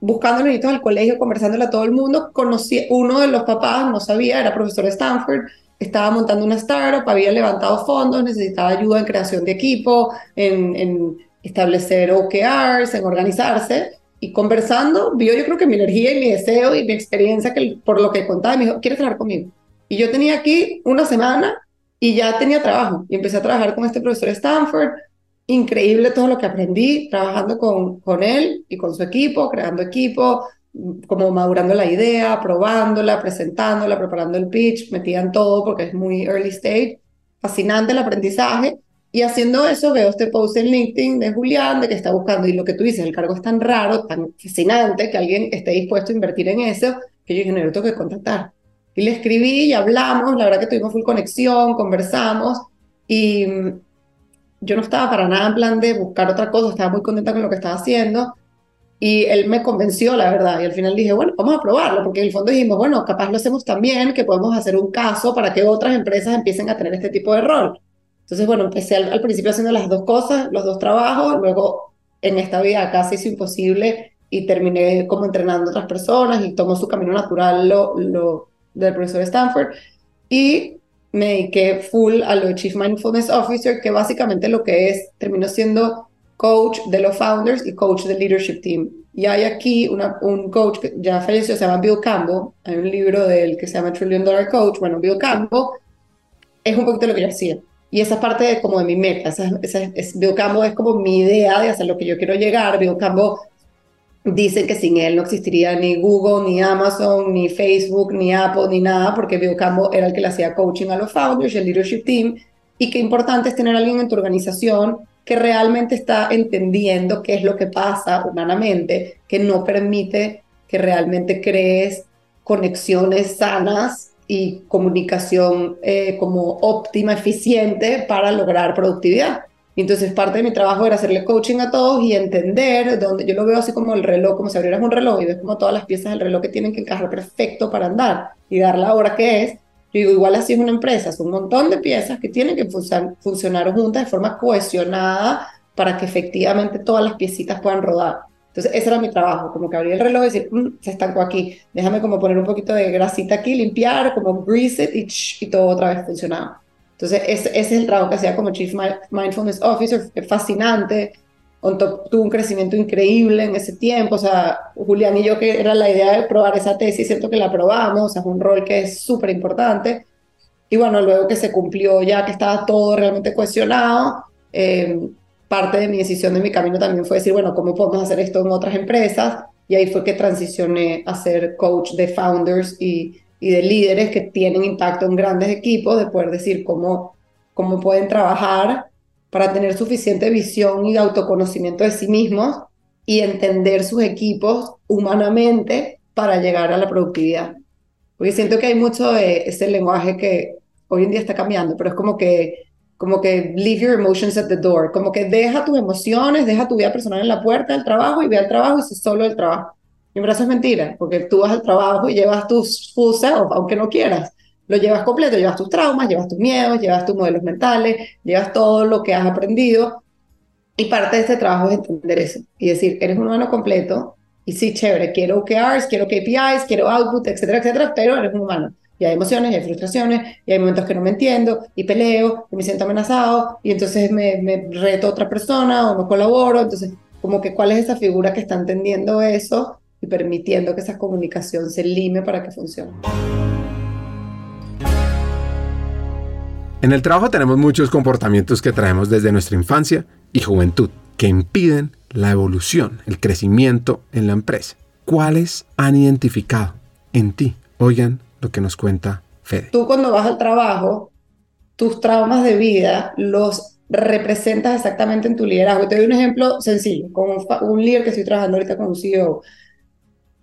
buscando niñitos al colegio, conversándole a todo el mundo, conocí, uno de los papás, no sabía, era profesor de Stanford, estaba montando una startup, había levantado fondos, necesitaba ayuda en creación de equipo, en, en establecer OKRs, en organizarse, y conversando, vio yo creo que mi energía y mi deseo y mi experiencia que, por lo que contaba, me dijo, ¿quieres trabajar conmigo? Y yo tenía aquí una semana y ya tenía trabajo. Y empecé a trabajar con este profesor de Stanford. Increíble todo lo que aprendí trabajando con, con él y con su equipo, creando equipo, como madurando la idea, probándola, presentándola, preparando el pitch, metían todo porque es muy early stage. Fascinante el aprendizaje. Y haciendo eso veo este post en LinkedIn de Julián, de que está buscando, y lo que tú dices, el cargo es tan raro, tan fascinante, que alguien esté dispuesto a invertir en eso, que yo dije, no, yo tengo que contactar. Y le escribí y hablamos, la verdad que tuvimos full conexión, conversamos, y mm, yo no estaba para nada en plan de buscar otra cosa, estaba muy contenta con lo que estaba haciendo, y él me convenció, la verdad, y al final dije, bueno, vamos a probarlo, porque en el fondo dijimos, bueno, capaz lo hacemos también, que podemos hacer un caso para que otras empresas empiecen a tener este tipo de rol. Entonces, bueno, empecé al, principio haciendo las dos cosas, los dos trabajos, luego en esta vida casi hizo imposible y terminé como entrenando a otras personas y tomó su camino natural lo, lo del profesor Stanford y me dediqué full a lo Chief Mindfulness Officer, que básicamente lo que es, terminó siendo coach de los founders y coach del leadership team. Y hay aquí una, un coach que ya falleció, se llama Bill Campbell, hay un libro de él que se llama Trillion Dollar Coach, bueno, Bill Campbell es un poquito lo que yo hacía y esa parte de, como de mi meta, esa, esa, es, Biocambo es como mi idea de hacer lo que yo quiero llegar. Biocambo dice que sin él no existiría ni Google, ni Amazon, ni Facebook, ni Apple, ni nada, porque Biocambo era el que le hacía coaching a los founders y el leadership team. Y qué importante es tener alguien en tu organización que realmente está entendiendo qué es lo que pasa humanamente, que no permite que realmente crees conexiones sanas y comunicación eh, como óptima, eficiente para lograr productividad. Entonces parte de mi trabajo era hacerle coaching a todos y entender dónde yo lo veo así como el reloj, como si abrieras un reloj y ves como todas las piezas del reloj que tienen que encajar perfecto para andar y dar la hora que es. Yo digo, igual así es una empresa, son un montón de piezas que tienen que funcionar juntas de forma cohesionada para que efectivamente todas las piecitas puedan rodar. Entonces, ese era mi trabajo, como que abrir el reloj y decir, mm, se estancó aquí, déjame como poner un poquito de grasita aquí, limpiar, como grease it y, y todo otra vez funcionaba. Entonces, ese, es el trabajo que hacía como Chief Mindfulness Officer, fascinante, tuvo un crecimiento increíble en ese tiempo, o sea, Julián y yo que era la idea de probar esa tesis, siento que la probamos, o sea, es un rol que es súper importante. Y bueno, luego que se cumplió ya que estaba todo realmente cuestionado, eh, parte de mi decisión de mi camino también fue decir, bueno, ¿cómo podemos hacer esto en otras empresas? Y ahí fue que transicioné a ser coach de founders y, y de líderes que tienen impacto en grandes equipos, de poder decir cómo, cómo pueden trabajar para tener suficiente visión y autoconocimiento de sí mismos y entender sus equipos humanamente para llegar a la productividad. Porque siento que hay mucho de ese lenguaje que hoy en día está cambiando, pero es como que como que leave your emotions at the door, como que deja tus emociones, deja tu vida personal en la puerta del trabajo y ve al trabajo y sé solo el trabajo. En verdad es mentira, porque tú vas al trabajo y llevas tus full self, aunque no quieras. Lo llevas completo, llevas tus traumas, llevas tus miedos, llevas tus modelos mentales, llevas todo lo que has aprendido. Y parte de este trabajo es entender eso y decir, eres un humano completo y sí, chévere, quiero OKRs, quiero KPIs, quiero output, etcétera, etcétera, pero eres un humano y hay emociones, y hay frustraciones, y hay momentos que no me entiendo, y peleo, y me siento amenazado, y entonces me, me reto a otra persona o no colaboro. Entonces, como que cuál es esa figura que está entendiendo eso y permitiendo que esa comunicación se lime para que funcione. En el trabajo tenemos muchos comportamientos que traemos desde nuestra infancia y juventud que impiden la evolución, el crecimiento en la empresa. ¿Cuáles han identificado en ti? Oigan, lo que nos cuenta Fede. Tú cuando vas al trabajo, tus traumas de vida los representas exactamente en tu liderazgo. Te doy un ejemplo sencillo, con un, un líder que estoy trabajando ahorita con un CEO.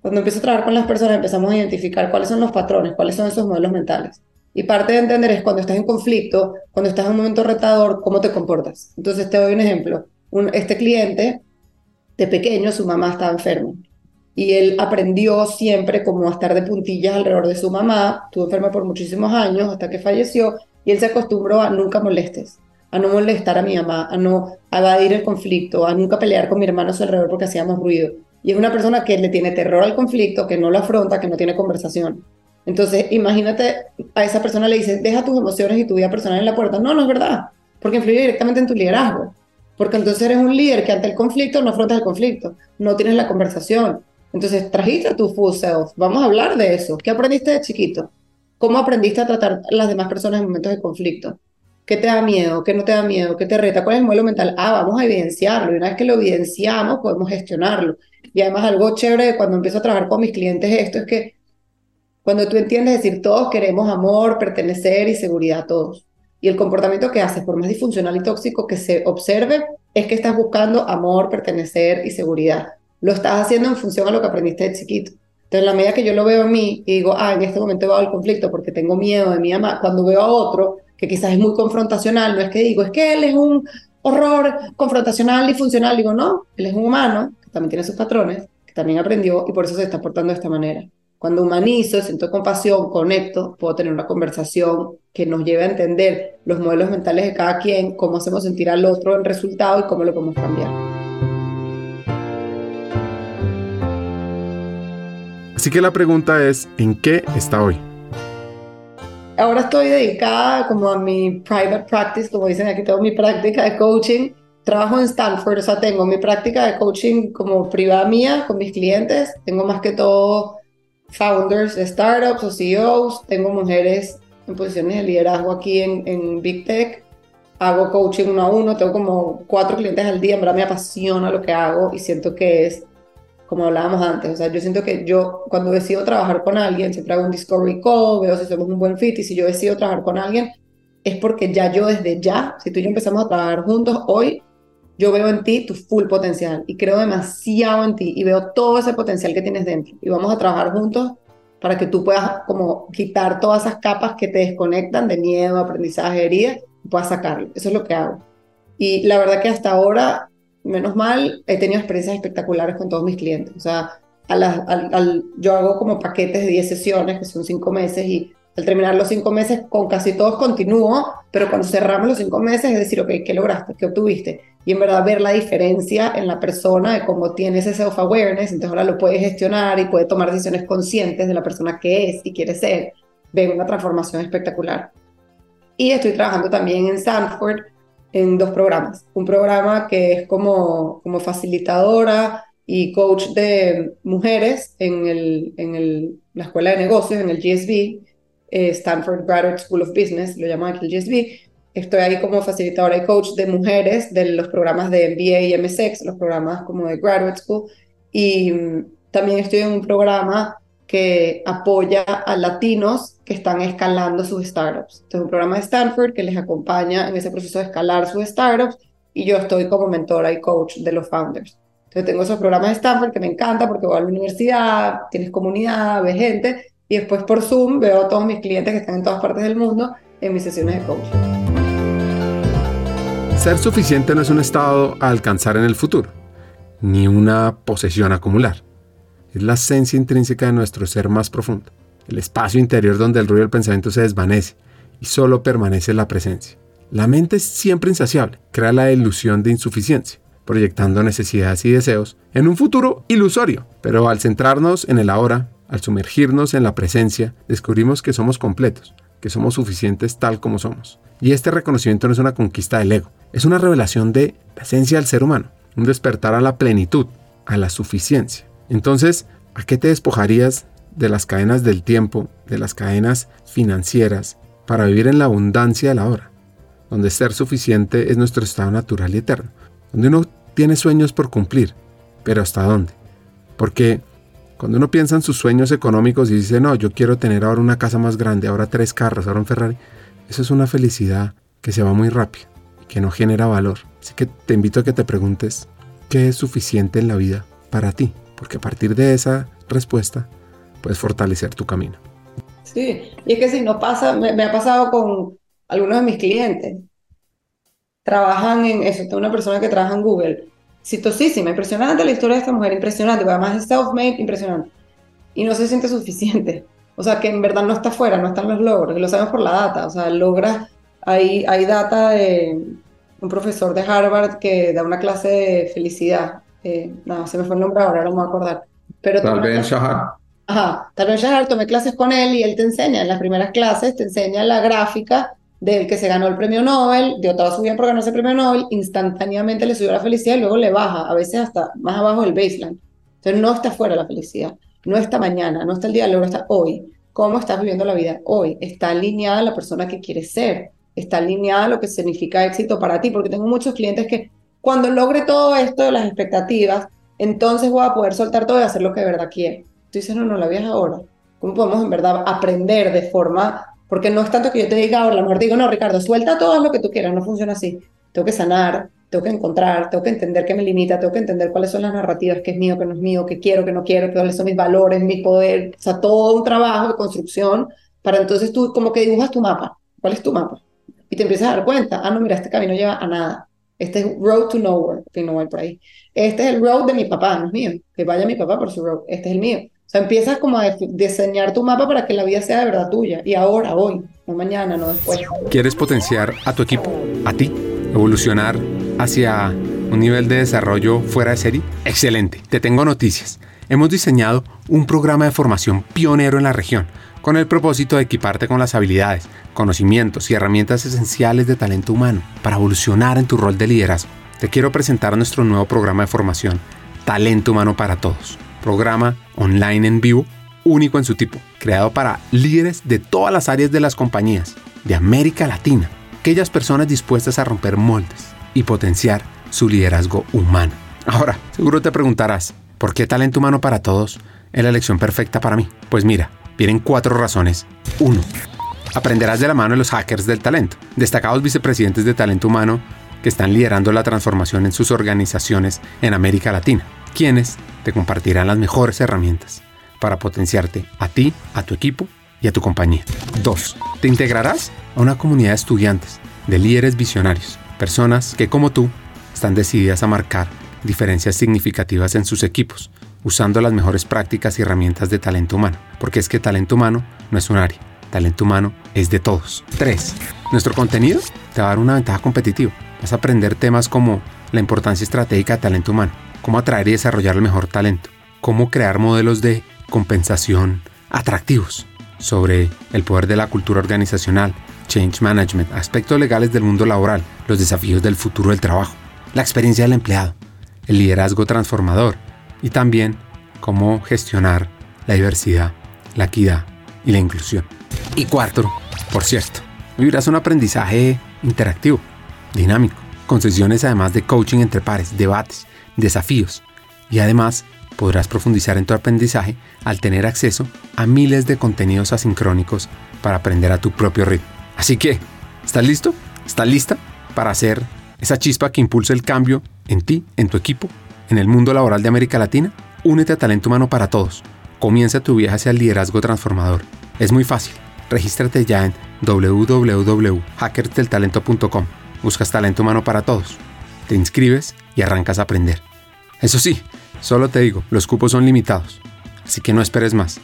Cuando empiezo a trabajar con las personas empezamos a identificar cuáles son los patrones, cuáles son esos modelos mentales. Y parte de entender es cuando estás en conflicto, cuando estás en un momento retador, cómo te comportas. Entonces te doy un ejemplo. Este cliente, de pequeño, su mamá estaba enferma. Y él aprendió siempre como a estar de puntillas alrededor de su mamá. Estuvo enferma por muchísimos años hasta que falleció. Y él se acostumbró a nunca molestes, a no molestar a mi mamá, a no evadir el conflicto, a nunca pelear con mi hermano a su alrededor porque hacíamos ruido. Y es una persona que le tiene terror al conflicto, que no lo afronta, que no tiene conversación. Entonces, imagínate, a esa persona le dices, deja tus emociones y tu vida personal en la puerta. No, no es verdad, porque influye directamente en tu liderazgo. Porque entonces eres un líder que ante el conflicto no afrontas el conflicto, no tienes la conversación. Entonces, trajiste tu full self. Vamos a hablar de eso. ¿Qué aprendiste de chiquito? ¿Cómo aprendiste a tratar a las demás personas en momentos de conflicto? ¿Qué te da miedo? ¿Qué no te da miedo? ¿Qué te reta? ¿Cuál es el modelo mental? Ah, vamos a evidenciarlo. Y una vez que lo evidenciamos, podemos gestionarlo. Y además, algo chévere cuando empiezo a trabajar con mis clientes, esto es que cuando tú entiendes decir todos queremos amor, pertenecer y seguridad a todos. Y el comportamiento que haces, por más disfuncional y tóxico que se observe, es que estás buscando amor, pertenecer y seguridad. Lo estás haciendo en función a lo que aprendiste de chiquito. Entonces, en la medida que yo lo veo en mí y digo, ah, en este momento veo el conflicto porque tengo miedo de mi mamá, cuando veo a otro que quizás es muy confrontacional, no es que digo, es que él es un horror confrontacional y funcional, digo, no, él es un humano también tiene sus patrones, que también aprendió y por eso se está portando de esta manera. Cuando humanizo, siento compasión, conecto, puedo tener una conversación que nos lleve a entender los modelos mentales de cada quien, cómo hacemos sentir al otro el resultado y cómo lo podemos cambiar. Así que la pregunta es, ¿en qué está hoy? Ahora estoy dedicada como a mi private practice, como dicen aquí, tengo mi práctica de coaching. Trabajo en Stanford, o sea, tengo mi práctica de coaching como privada mía con mis clientes. Tengo más que todo founders de startups o CEOs, tengo mujeres en posiciones de liderazgo aquí en, en Big Tech, hago coaching uno a uno, tengo como cuatro clientes al día, en verdad me apasiona lo que hago y siento que es, como hablábamos antes, o sea, yo siento que yo cuando decido trabajar con alguien, siempre hago un discovery call, veo si somos un buen fit y si yo decido trabajar con alguien, es porque ya yo desde ya, si tú y yo empezamos a trabajar juntos hoy, yo veo en ti tu full potencial y creo demasiado en ti y veo todo ese potencial que tienes dentro y vamos a trabajar juntos para que tú puedas como quitar todas esas capas que te desconectan de miedo, aprendizaje, herida y puedas sacarlo. Eso es lo que hago. Y la verdad que hasta ahora, menos mal, he tenido experiencias espectaculares con todos mis clientes. O sea, al, yo hago como paquetes de 10 sesiones, que son 5 meses, y al terminar los 5 meses, con casi todos continúo, pero cuando cerramos los 5 meses es decir, ok, ¿qué lograste? ¿Qué obtuviste? y en verdad ver la diferencia en la persona de cómo tiene ese self-awareness, entonces ahora lo puede gestionar y puede tomar decisiones conscientes de la persona que es y quiere ser, ven una transformación espectacular. Y estoy trabajando también en Stanford en dos programas. Un programa que es como, como facilitadora y coach de mujeres en, el, en el, la escuela de negocios, en el GSB, eh, Stanford Graduate School of Business, lo llaman aquí el GSB, Estoy ahí como facilitadora y coach de mujeres de los programas de MBA y MSX, los programas como de Graduate School. Y mm, también estoy en un programa que apoya a latinos que están escalando sus startups. Este es un programa de Stanford que les acompaña en ese proceso de escalar sus startups y yo estoy como mentora y coach de los founders. Entonces tengo esos programas de Stanford que me encanta porque voy a la universidad, tienes comunidad, ves gente y después por Zoom veo a todos mis clientes que están en todas partes del mundo en mis sesiones de coaching. Ser suficiente no es un estado a alcanzar en el futuro, ni una posesión a acumular. Es la esencia intrínseca de nuestro ser más profundo, el espacio interior donde el ruido del pensamiento se desvanece y solo permanece la presencia. La mente es siempre insaciable, crea la ilusión de insuficiencia, proyectando necesidades y deseos en un futuro ilusorio, pero al centrarnos en el ahora, al sumergirnos en la presencia, descubrimos que somos completos, que somos suficientes tal como somos. Y este reconocimiento no es una conquista del ego, es una revelación de la esencia del ser humano, un despertar a la plenitud, a la suficiencia. Entonces, ¿a qué te despojarías de las cadenas del tiempo, de las cadenas financieras, para vivir en la abundancia de la hora? Donde ser suficiente es nuestro estado natural y eterno, donde uno tiene sueños por cumplir, pero ¿hasta dónde? Porque Cuando uno piensa en sus sueños económicos y dice, no, yo quiero tener ahora una casa más grande, ahora tres carros, ahora un Ferrari, eso es una felicidad que se va muy rápido y que no genera valor. Así que te invito a que te preguntes, ¿qué es suficiente en la vida para ti? Porque a partir de esa respuesta puedes fortalecer tu camino. Sí, y es que si no pasa, me, me ha pasado con algunos de mis clientes. Trabajan en eso, tengo una persona que trabaja en Google exitosísima, impresionante la historia de esta mujer, impresionante, además es self-made, impresionante. Y no se siente suficiente. O sea, que en verdad no está fuera, no están los logros, lo sabemos por la data. O sea, logra, hay, hay data de un profesor de Harvard que da una clase de felicidad. Eh, no, se me fue el nombre ahora, no me voy a acordar. Pero Tal vez Shahar. Ajá, Tal vez Shahar, tomé clases con él y él te enseña, en las primeras clases, te enseña la gráfica del que se ganó el premio Nobel, dio toda su vida por ganarse el premio Nobel, instantáneamente le subió la felicidad y luego le baja, a veces hasta más abajo del baseline. Entonces no está fuera la felicidad, no está mañana, no está el día de está hoy. ¿Cómo estás viviendo la vida hoy? Está alineada la persona que quieres ser, está alineada lo que significa éxito para ti, porque tengo muchos clientes que cuando logre todo esto de las expectativas, entonces voy a poder soltar todo y hacer lo que de verdad quiero. Tú dices, no, no, la vida ahora. ¿Cómo podemos en verdad aprender de forma porque no es tanto que yo te diga, ahora a lo digo, no, Ricardo, suelta todo lo que tú quieras, no funciona así. Tengo que sanar, tengo que encontrar, tengo que entender qué me limita, tengo que entender cuáles son las narrativas, qué es mío, qué no es mío, qué quiero, qué no quiero, cuáles son mis valores, mi poder, o sea, todo un trabajo de construcción para entonces tú como que dibujas tu mapa. ¿Cuál es tu mapa? Y te empiezas a dar cuenta, ah, no, mira, este camino lleva a nada. Este es road to nowhere, que no voy por ahí. Este es el road de mi papá, no es mío. Que vaya mi papá por su road. Este es el mío empiezas como a diseñar tu mapa para que la vida sea de verdad tuya. Y ahora, hoy, no mañana, no después. ¿Quieres potenciar a tu equipo, a ti, evolucionar hacia un nivel de desarrollo fuera de serie? Excelente, te tengo noticias. Hemos diseñado un programa de formación pionero en la región con el propósito de equiparte con las habilidades, conocimientos y herramientas esenciales de talento humano para evolucionar en tu rol de liderazgo. Te quiero presentar nuestro nuevo programa de formación, Talento Humano para Todos programa online en vivo único en su tipo, creado para líderes de todas las áreas de las compañías de América Latina, aquellas personas dispuestas a romper moldes y potenciar su liderazgo humano. Ahora, seguro te preguntarás, ¿por qué talento humano para todos es la elección perfecta para mí? Pues mira, vienen cuatro razones. Uno, aprenderás de la mano de los hackers del talento, destacados vicepresidentes de talento humano que están liderando la transformación en sus organizaciones en América Latina, quienes te compartirán las mejores herramientas para potenciarte a ti, a tu equipo y a tu compañía. 2. Te integrarás a una comunidad de estudiantes, de líderes visionarios, personas que como tú están decididas a marcar diferencias significativas en sus equipos, usando las mejores prácticas y herramientas de talento humano, porque es que talento humano no es un área, talento humano es de todos. 3. Nuestro contenido te va a dar una ventaja competitiva. Vas a aprender temas como la importancia estratégica de talento humano, cómo atraer y desarrollar el mejor talento, cómo crear modelos de compensación atractivos, sobre el poder de la cultura organizacional, change management, aspectos legales del mundo laboral, los desafíos del futuro del trabajo, la experiencia del empleado, el liderazgo transformador y también cómo gestionar la diversidad, la equidad y la inclusión. Y cuarto, por cierto, vivirás un aprendizaje interactivo, dinámico, con sesiones además de coaching entre pares, debates, desafíos y además podrás profundizar en tu aprendizaje al tener acceso a miles de contenidos asincrónicos para aprender a tu propio ritmo. Así que, ¿estás listo? ¿Estás lista para hacer esa chispa que impulse el cambio en ti, en tu equipo, en el mundo laboral de América Latina? Únete a Talento Humano para Todos. Comienza tu viaje hacia el liderazgo transformador. Es muy fácil. Regístrate ya en www.hackersdeltalento.com. Buscas Talento Humano para Todos te inscribes y arrancas a aprender. Eso sí, solo te digo, los cupos son limitados, así que no esperes más.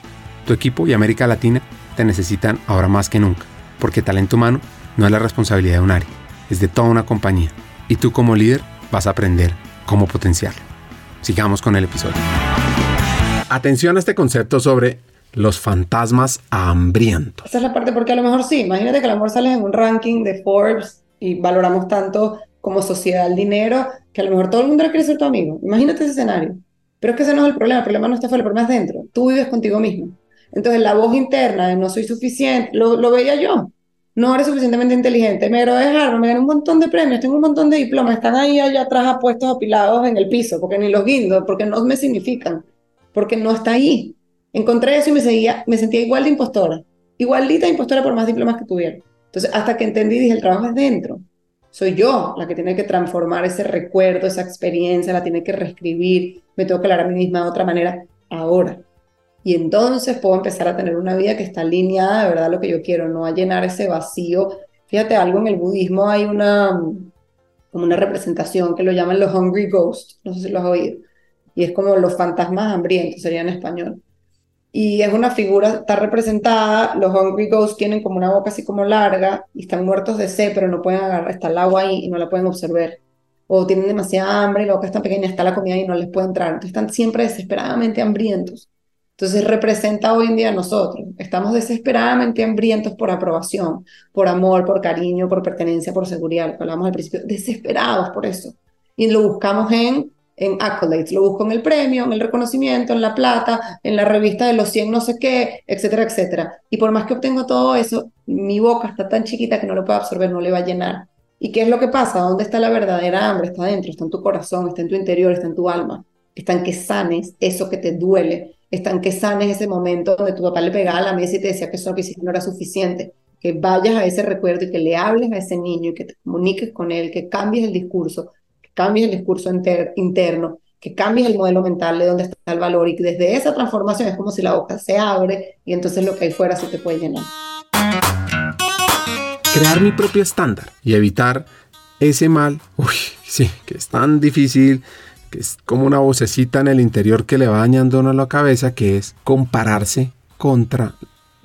Tu equipo y América Latina te necesitan ahora más que nunca, porque talento humano no es la responsabilidad de un área, es de toda una compañía, y tú como líder vas a aprender cómo potenciarlo. Sigamos con el episodio. Atención a este concepto sobre los fantasmas hambrientos. Esa es la parte porque a lo mejor sí, imagínate que a lo mejor en un ranking de Forbes y valoramos tanto como sociedad el dinero, que a lo mejor todo el mundo quiere ser tu amigo. Imagínate ese escenario. Pero es que ese no es el problema, el problema no está fuera, el problema es dentro. Tú vives contigo mismo. Entonces la voz interna de no soy suficiente, lo, lo veía yo. No eres suficientemente inteligente, me de Harvard, me gané un montón de premios, tengo un montón de diplomas, están ahí allá atrás apuestos apilados en el piso, porque ni los guindo, porque no me significan, porque no está ahí. Encontré eso y me, seguía, me sentía igual de impostora, igualita impostora por más diplomas que tuviera. Entonces, hasta que entendí, dije, el trabajo es dentro. Soy yo la que tiene que transformar ese recuerdo, esa experiencia, la tiene que reescribir, me tengo que hablar a mí misma de otra manera ahora. Y entonces puedo empezar a tener una vida que está alineada de verdad a lo que yo quiero, no a llenar ese vacío. Fíjate algo, en el budismo hay una, como una representación que lo llaman los hungry ghosts, no sé si lo has oído, y es como los fantasmas hambrientos, sería en español. Y es una figura, está representada, los hungry ghosts tienen como una boca así como larga y están muertos de sed, pero no pueden agarrar, está el agua ahí y no la pueden observar. O tienen demasiada hambre y la boca es tan pequeña, está la comida y no les puede entrar. Entonces están siempre desesperadamente hambrientos. Entonces representa hoy en día a nosotros. Estamos desesperadamente hambrientos por aprobación, por amor, por cariño, por pertenencia, por seguridad, hablamos al principio, desesperados por eso. Y lo buscamos en, en accolades, lo busco en el premio, en el reconocimiento, en la plata, en la revista de los 100 no sé qué, etcétera, etcétera. Y por más que obtengo todo eso, mi boca está tan chiquita que no lo puedo absorber, no le va a llenar. ¿Y qué es lo que pasa? ¿Dónde está la verdadera hambre? Está dentro, está en tu corazón, está en tu interior, está en tu alma. Está en que sanes eso que te duele, están que sanes ese momento donde tu papá le pegaba a la mesa y te decía que eso que hiciste no era suficiente, que vayas a ese recuerdo y que le hables a ese niño y que te comuniques con él, que cambies el discurso, cambies el discurso interno, que cambies el modelo mental de dónde está el valor y que desde esa transformación es como si la boca se abre y entonces lo que hay fuera sí te puede llenar. Crear mi propio estándar y evitar ese mal, uy, sí, que es tan difícil, que es como una vocecita en el interior que le va dañando a la cabeza, que es compararse contra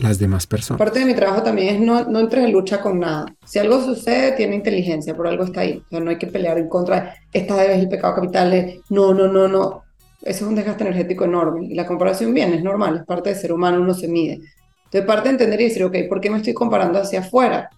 las demás personas. Parte de mi trabajo también es no, no entres en lucha con nada. Si algo sucede, tiene inteligencia, por algo está ahí. No hay que pelear en contra. Esta vez el pecado capital no, no, no, no. Eso es un desgaste energético enorme. Y la comparación bien, es normal, es parte del ser humano, uno se mide. Entonces, parte de entender y decir, ok, ¿por qué me estoy comparando hacia afuera?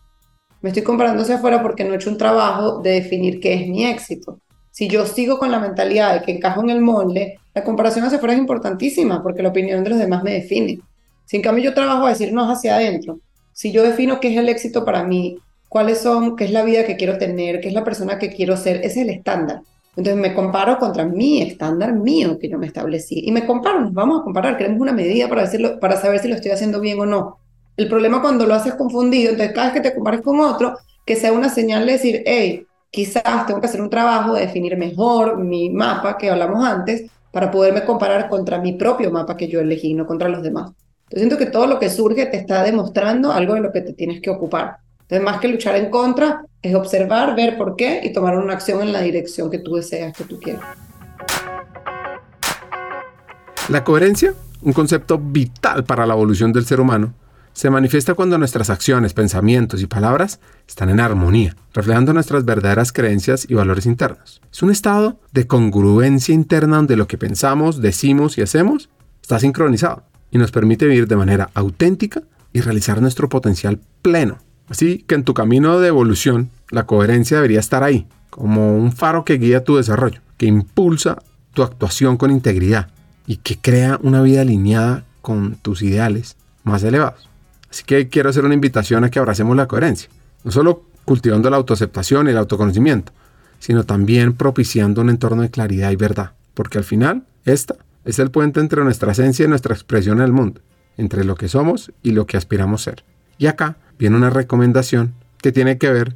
Me estoy comparando hacia afuera porque no he hecho un trabajo de definir qué es mi éxito si yo sigo con la mentalidad de que encajo en el molde, la comparación hacia afuera es importantísima porque la opinión de los demás me define. Si en cambio yo trabajo a decir no hacia adentro, si yo defino qué es el éxito para mí, cuáles son, qué es la vida que quiero tener, qué es la persona que quiero ser, ese es el estándar. Entonces me comparo contra mi estándar mío que yo me establecí. Y me comparo, nos vamos a comparar, queremos una medida para, decirlo, para saber si lo estoy haciendo bien o no. El problema cuando lo haces confundido, entonces cada vez que te compares con otro, que sea una señal de decir, hey, quizás tengo que hacer un trabajo de definir mejor mi mapa que hablamos antes para poderme comparar contra mi propio mapa que yo elegí, no contra los demás. Entonces siento que todo lo que surge te está demostrando algo de lo que te tienes que ocupar. Entonces más que luchar en contra, es observar, ver por qué y tomar una acción en la dirección que tú deseas, que tú quieras. La coherencia, un concepto vital para la evolución del ser humano, se manifiesta cuando nuestras acciones, pensamientos y palabras están en armonía, reflejando nuestras verdaderas creencias y valores internos. Es un estado de congruencia interna donde lo que pensamos, decimos y hacemos está sincronizado y nos permite vivir de manera auténtica y realizar nuestro potencial pleno. Así que en tu camino de evolución, la coherencia debería estar ahí, como un faro que guía tu desarrollo, que impulsa tu actuación con integridad y que crea una vida alineada con tus ideales más elevados. Así que quiero hacer una invitación a que abracemos la coherencia, no solo cultivando la autoaceptación y el autoconocimiento, sino también propiciando un entorno de claridad y verdad, porque al final, esta es el puente entre nuestra esencia y nuestra expresión en el mundo, entre lo que somos y lo que aspiramos ser. Y acá viene una recomendación que tiene que ver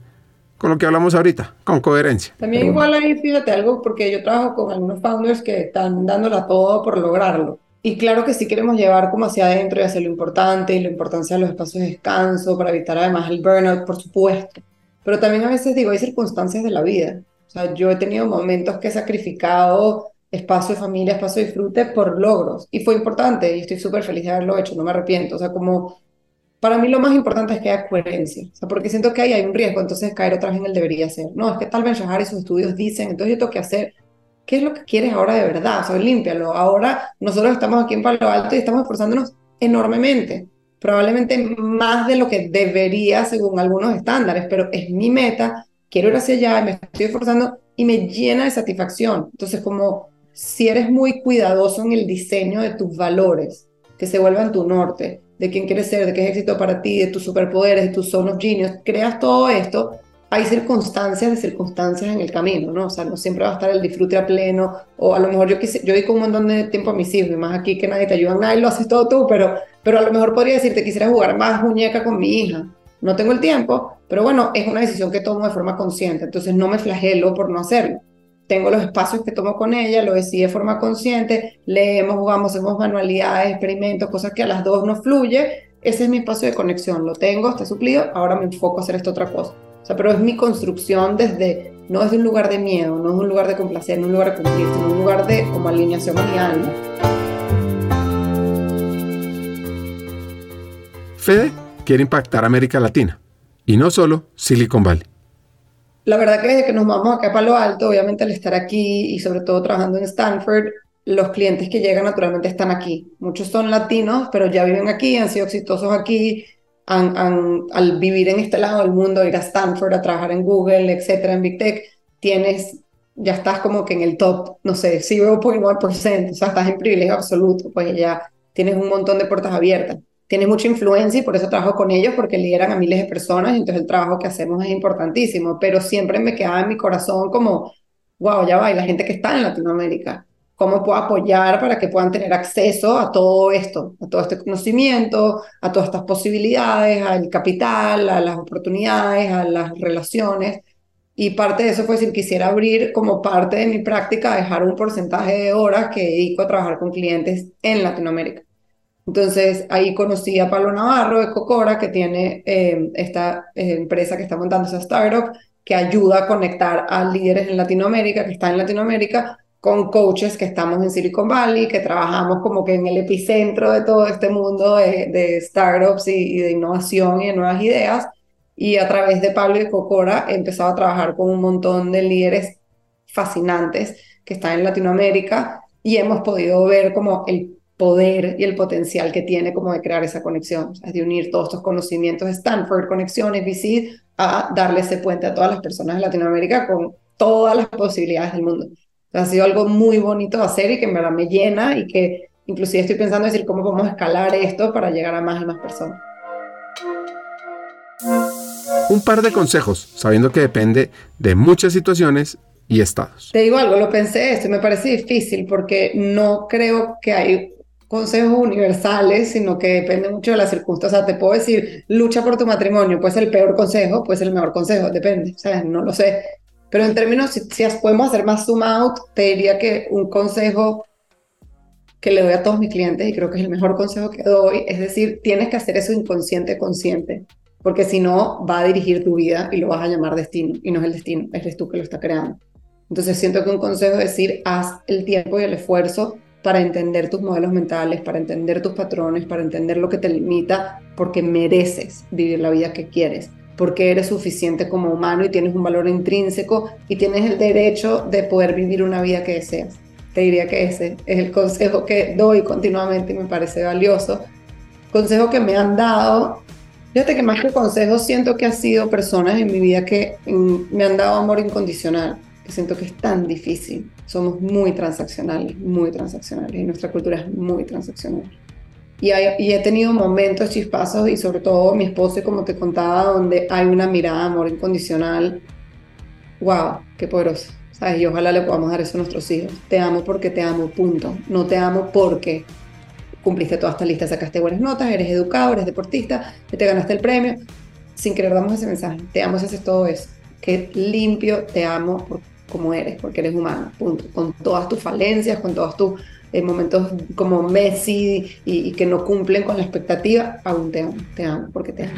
con lo que hablamos ahorita, con coherencia. También igual ahí, fíjate algo, porque yo trabajo con algunos founders que están dándola todo por lograrlo. Y claro que sí queremos llevar como hacia adentro y hacia lo importante y la importancia de los espacios de descanso para evitar además el burnout, por supuesto. Pero también a veces digo, hay circunstancias de la vida. O sea, yo he tenido momentos que he sacrificado espacio de familia, espacio de disfrute por logros. Y fue importante y estoy súper feliz de haberlo hecho, no me arrepiento. O sea, como para mí lo más importante es que haya coherencia. O sea, porque siento que ahí hay un riesgo, entonces caer otra vez en el debería ser. No, es que tal vez Shahar y sus estudios dicen, entonces yo tengo que hacer ¿qué es lo que quieres ahora de verdad? O sea, límpialo. Ahora nosotros estamos aquí en Palo Alto y estamos esforzándonos enormemente, probablemente más de lo que debería según algunos estándares, pero es mi meta, quiero ir hacia allá, me estoy esforzando y me llena de satisfacción. Entonces, como si eres muy cuidadoso en el diseño de tus valores, que se vuelvan tu norte, de quién quieres ser, de qué es éxito para ti, de tus superpoderes, de tus zone of genius, creas todo esto, hay circunstancias de circunstancias en el camino, ¿no? O sea, no siempre va a estar el disfrute a pleno, o a lo mejor yo, quise, yo dedico un montón de tiempo a mis hijos, y más aquí que nadie te ayuda y lo haces todo tú, pero, pero a lo mejor podría decirte, quisiera jugar más muñeca con mi hija. No tengo el tiempo, pero bueno, es una decisión que tomo de forma consciente, entonces no me flagelo por no hacerlo. Tengo los espacios que tomo con ella, lo decidí de forma consciente, leemos, jugamos, hacemos manualidades, experimentos, cosas que a las dos nos fluye. Ese es mi espacio de conexión, lo tengo, está suplido, ahora me enfoco a hacer esta otra cosa pero es mi construcción desde, no desde un lugar de miedo, no es un lugar de complacer, no es un lugar de cumplir, sino un lugar de alineación a mi. Fede quiere impactar América Latina y no solo Silicon Valley. La verdad que desde que nos vamos acá a Palo Alto, obviamente al estar aquí y sobre todo trabajando en Stanford, los clientes que llegan naturalmente están aquí. Muchos son latinos, pero ya viven aquí, han sido exitosos aquí, al vivir en este lado del mundo, ir a Stanford, a trabajar en Google, etcétera, en Big Tech, tienes, ya estás como que en el top, no sé, si veo por o sea, estás en privilegio absoluto, pues ya tienes un montón de puertas abiertas. Tienes mucha influencia y por eso trabajo con ellos, porque lideran a miles de personas, y entonces el trabajo que hacemos es importantísimo, pero siempre me quedaba en mi corazón como, wow, ya va, y la gente que está en Latinoamérica, cómo puedo apoyar para que puedan tener acceso a todo esto, a todo este conocimiento, a todas estas posibilidades, al capital, a las oportunidades, a las relaciones. Y parte de eso fue decir, quisiera abrir como parte de mi práctica, dejar un porcentaje de horas que dedico a trabajar con clientes en Latinoamérica. Entonces ahí conocí a Pablo Navarro de Cocora, que tiene eh, esta eh, empresa que está montando esa startup, que ayuda a conectar a líderes en Latinoamérica, que están en Latinoamérica, con coaches que estamos en Silicon Valley, que trabajamos como que en el epicentro de todo este mundo de, startups y, de innovación y de nuevas ideas. Y a través de Pablo y Cocora he empezado a trabajar con un montón de líderes fascinantes que están en Latinoamérica y hemos podido ver como el poder y el potencial que tiene como de crear esa conexión, es de unir todos estos conocimientos de Stanford, conexiones, VC, a darle ese puente a todas las personas de Latinoamérica con todas las posibilidades del mundo ha sido algo muy bonito de hacer y que en verdad me llena y que inclusive estoy pensando en decir cómo podemos escalar esto para llegar a más y más personas. Un par de consejos, sabiendo que depende de muchas situaciones y estados. Te digo algo, lo pensé esto y me parece difícil porque no creo que hay consejos universales, sino que depende mucho de las circunstancias. O sea, te puedo decir, lucha por tu matrimonio, puede ser el peor consejo, puede ser el mejor consejo, depende, ¿sabes? No lo sé. Pero en términos, si, podemos hacer más zoom out, te diría que un consejo que le doy a todos mis clientes, y creo que es el mejor consejo que doy, es decir, tienes que hacer eso inconsciente consciente, porque si no, va a dirigir tu vida y lo vas a llamar destino, y no es el destino, eres tú que lo está creando. Entonces siento que un consejo es decir, haz el tiempo y el esfuerzo para entender tus modelos mentales, para entender tus patrones, para entender lo que te limita, porque mereces vivir la vida que quieres porque eres suficiente como humano y tienes un valor intrínseco y tienes el derecho de poder vivir una vida que deseas. Te diría que ese es el consejo que doy continuamente y me parece valioso. Consejo que me han dado, fíjate que más que consejos siento que ha sido personas en mi vida que me han dado amor incondicional, que siento que es tan difícil. Somos muy transaccionales, muy transaccionales y nuestra cultura es muy transaccional. Y, he tenido momentos chispazos y sobre todo mi esposo, como te contaba, donde hay una mirada de amor incondicional. ¡Wow! ¡Qué poderoso! ¿Sabes? Y ojalá le podamos dar eso a nuestros hijos. Te amo porque te amo, punto. No te amo porque cumpliste toda esta lista, sacaste buenas notas, eres educado, eres deportista, te ganaste el premio. Sin querer damos ese mensaje. Te amo si haces todo eso. Qué limpio te amo por como eres, porque eres humano. Con todas tus falencias, con todas tus en momentos como Messi y, que no cumplen con la expectativa, aún te amo, te amo porque te amo.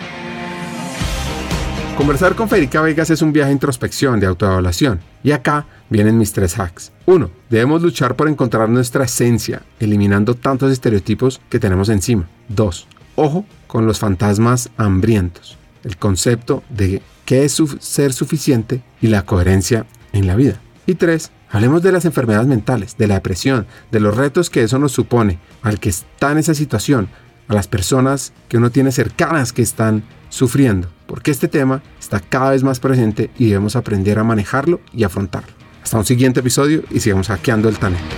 Conversar con Federica Vegas es un viaje de introspección, de autoevaluación. Y acá vienen mis tres hacks. Uno, Debemos luchar por encontrar nuestra esencia, eliminando tantos estereotipos que tenemos encima. Dos, Ojo con los fantasmas hambrientos. El concepto de qué es ser suficiente y la coherencia en la vida. Y tres, Hablemos de las enfermedades mentales, de la depresión, de los retos que eso nos supone al que está en esa situación, a las personas que uno tiene cercanas que están sufriendo, porque este tema está cada vez más presente y debemos aprender a manejarlo y afrontarlo. Hasta un siguiente episodio y sigamos hackeando el talento.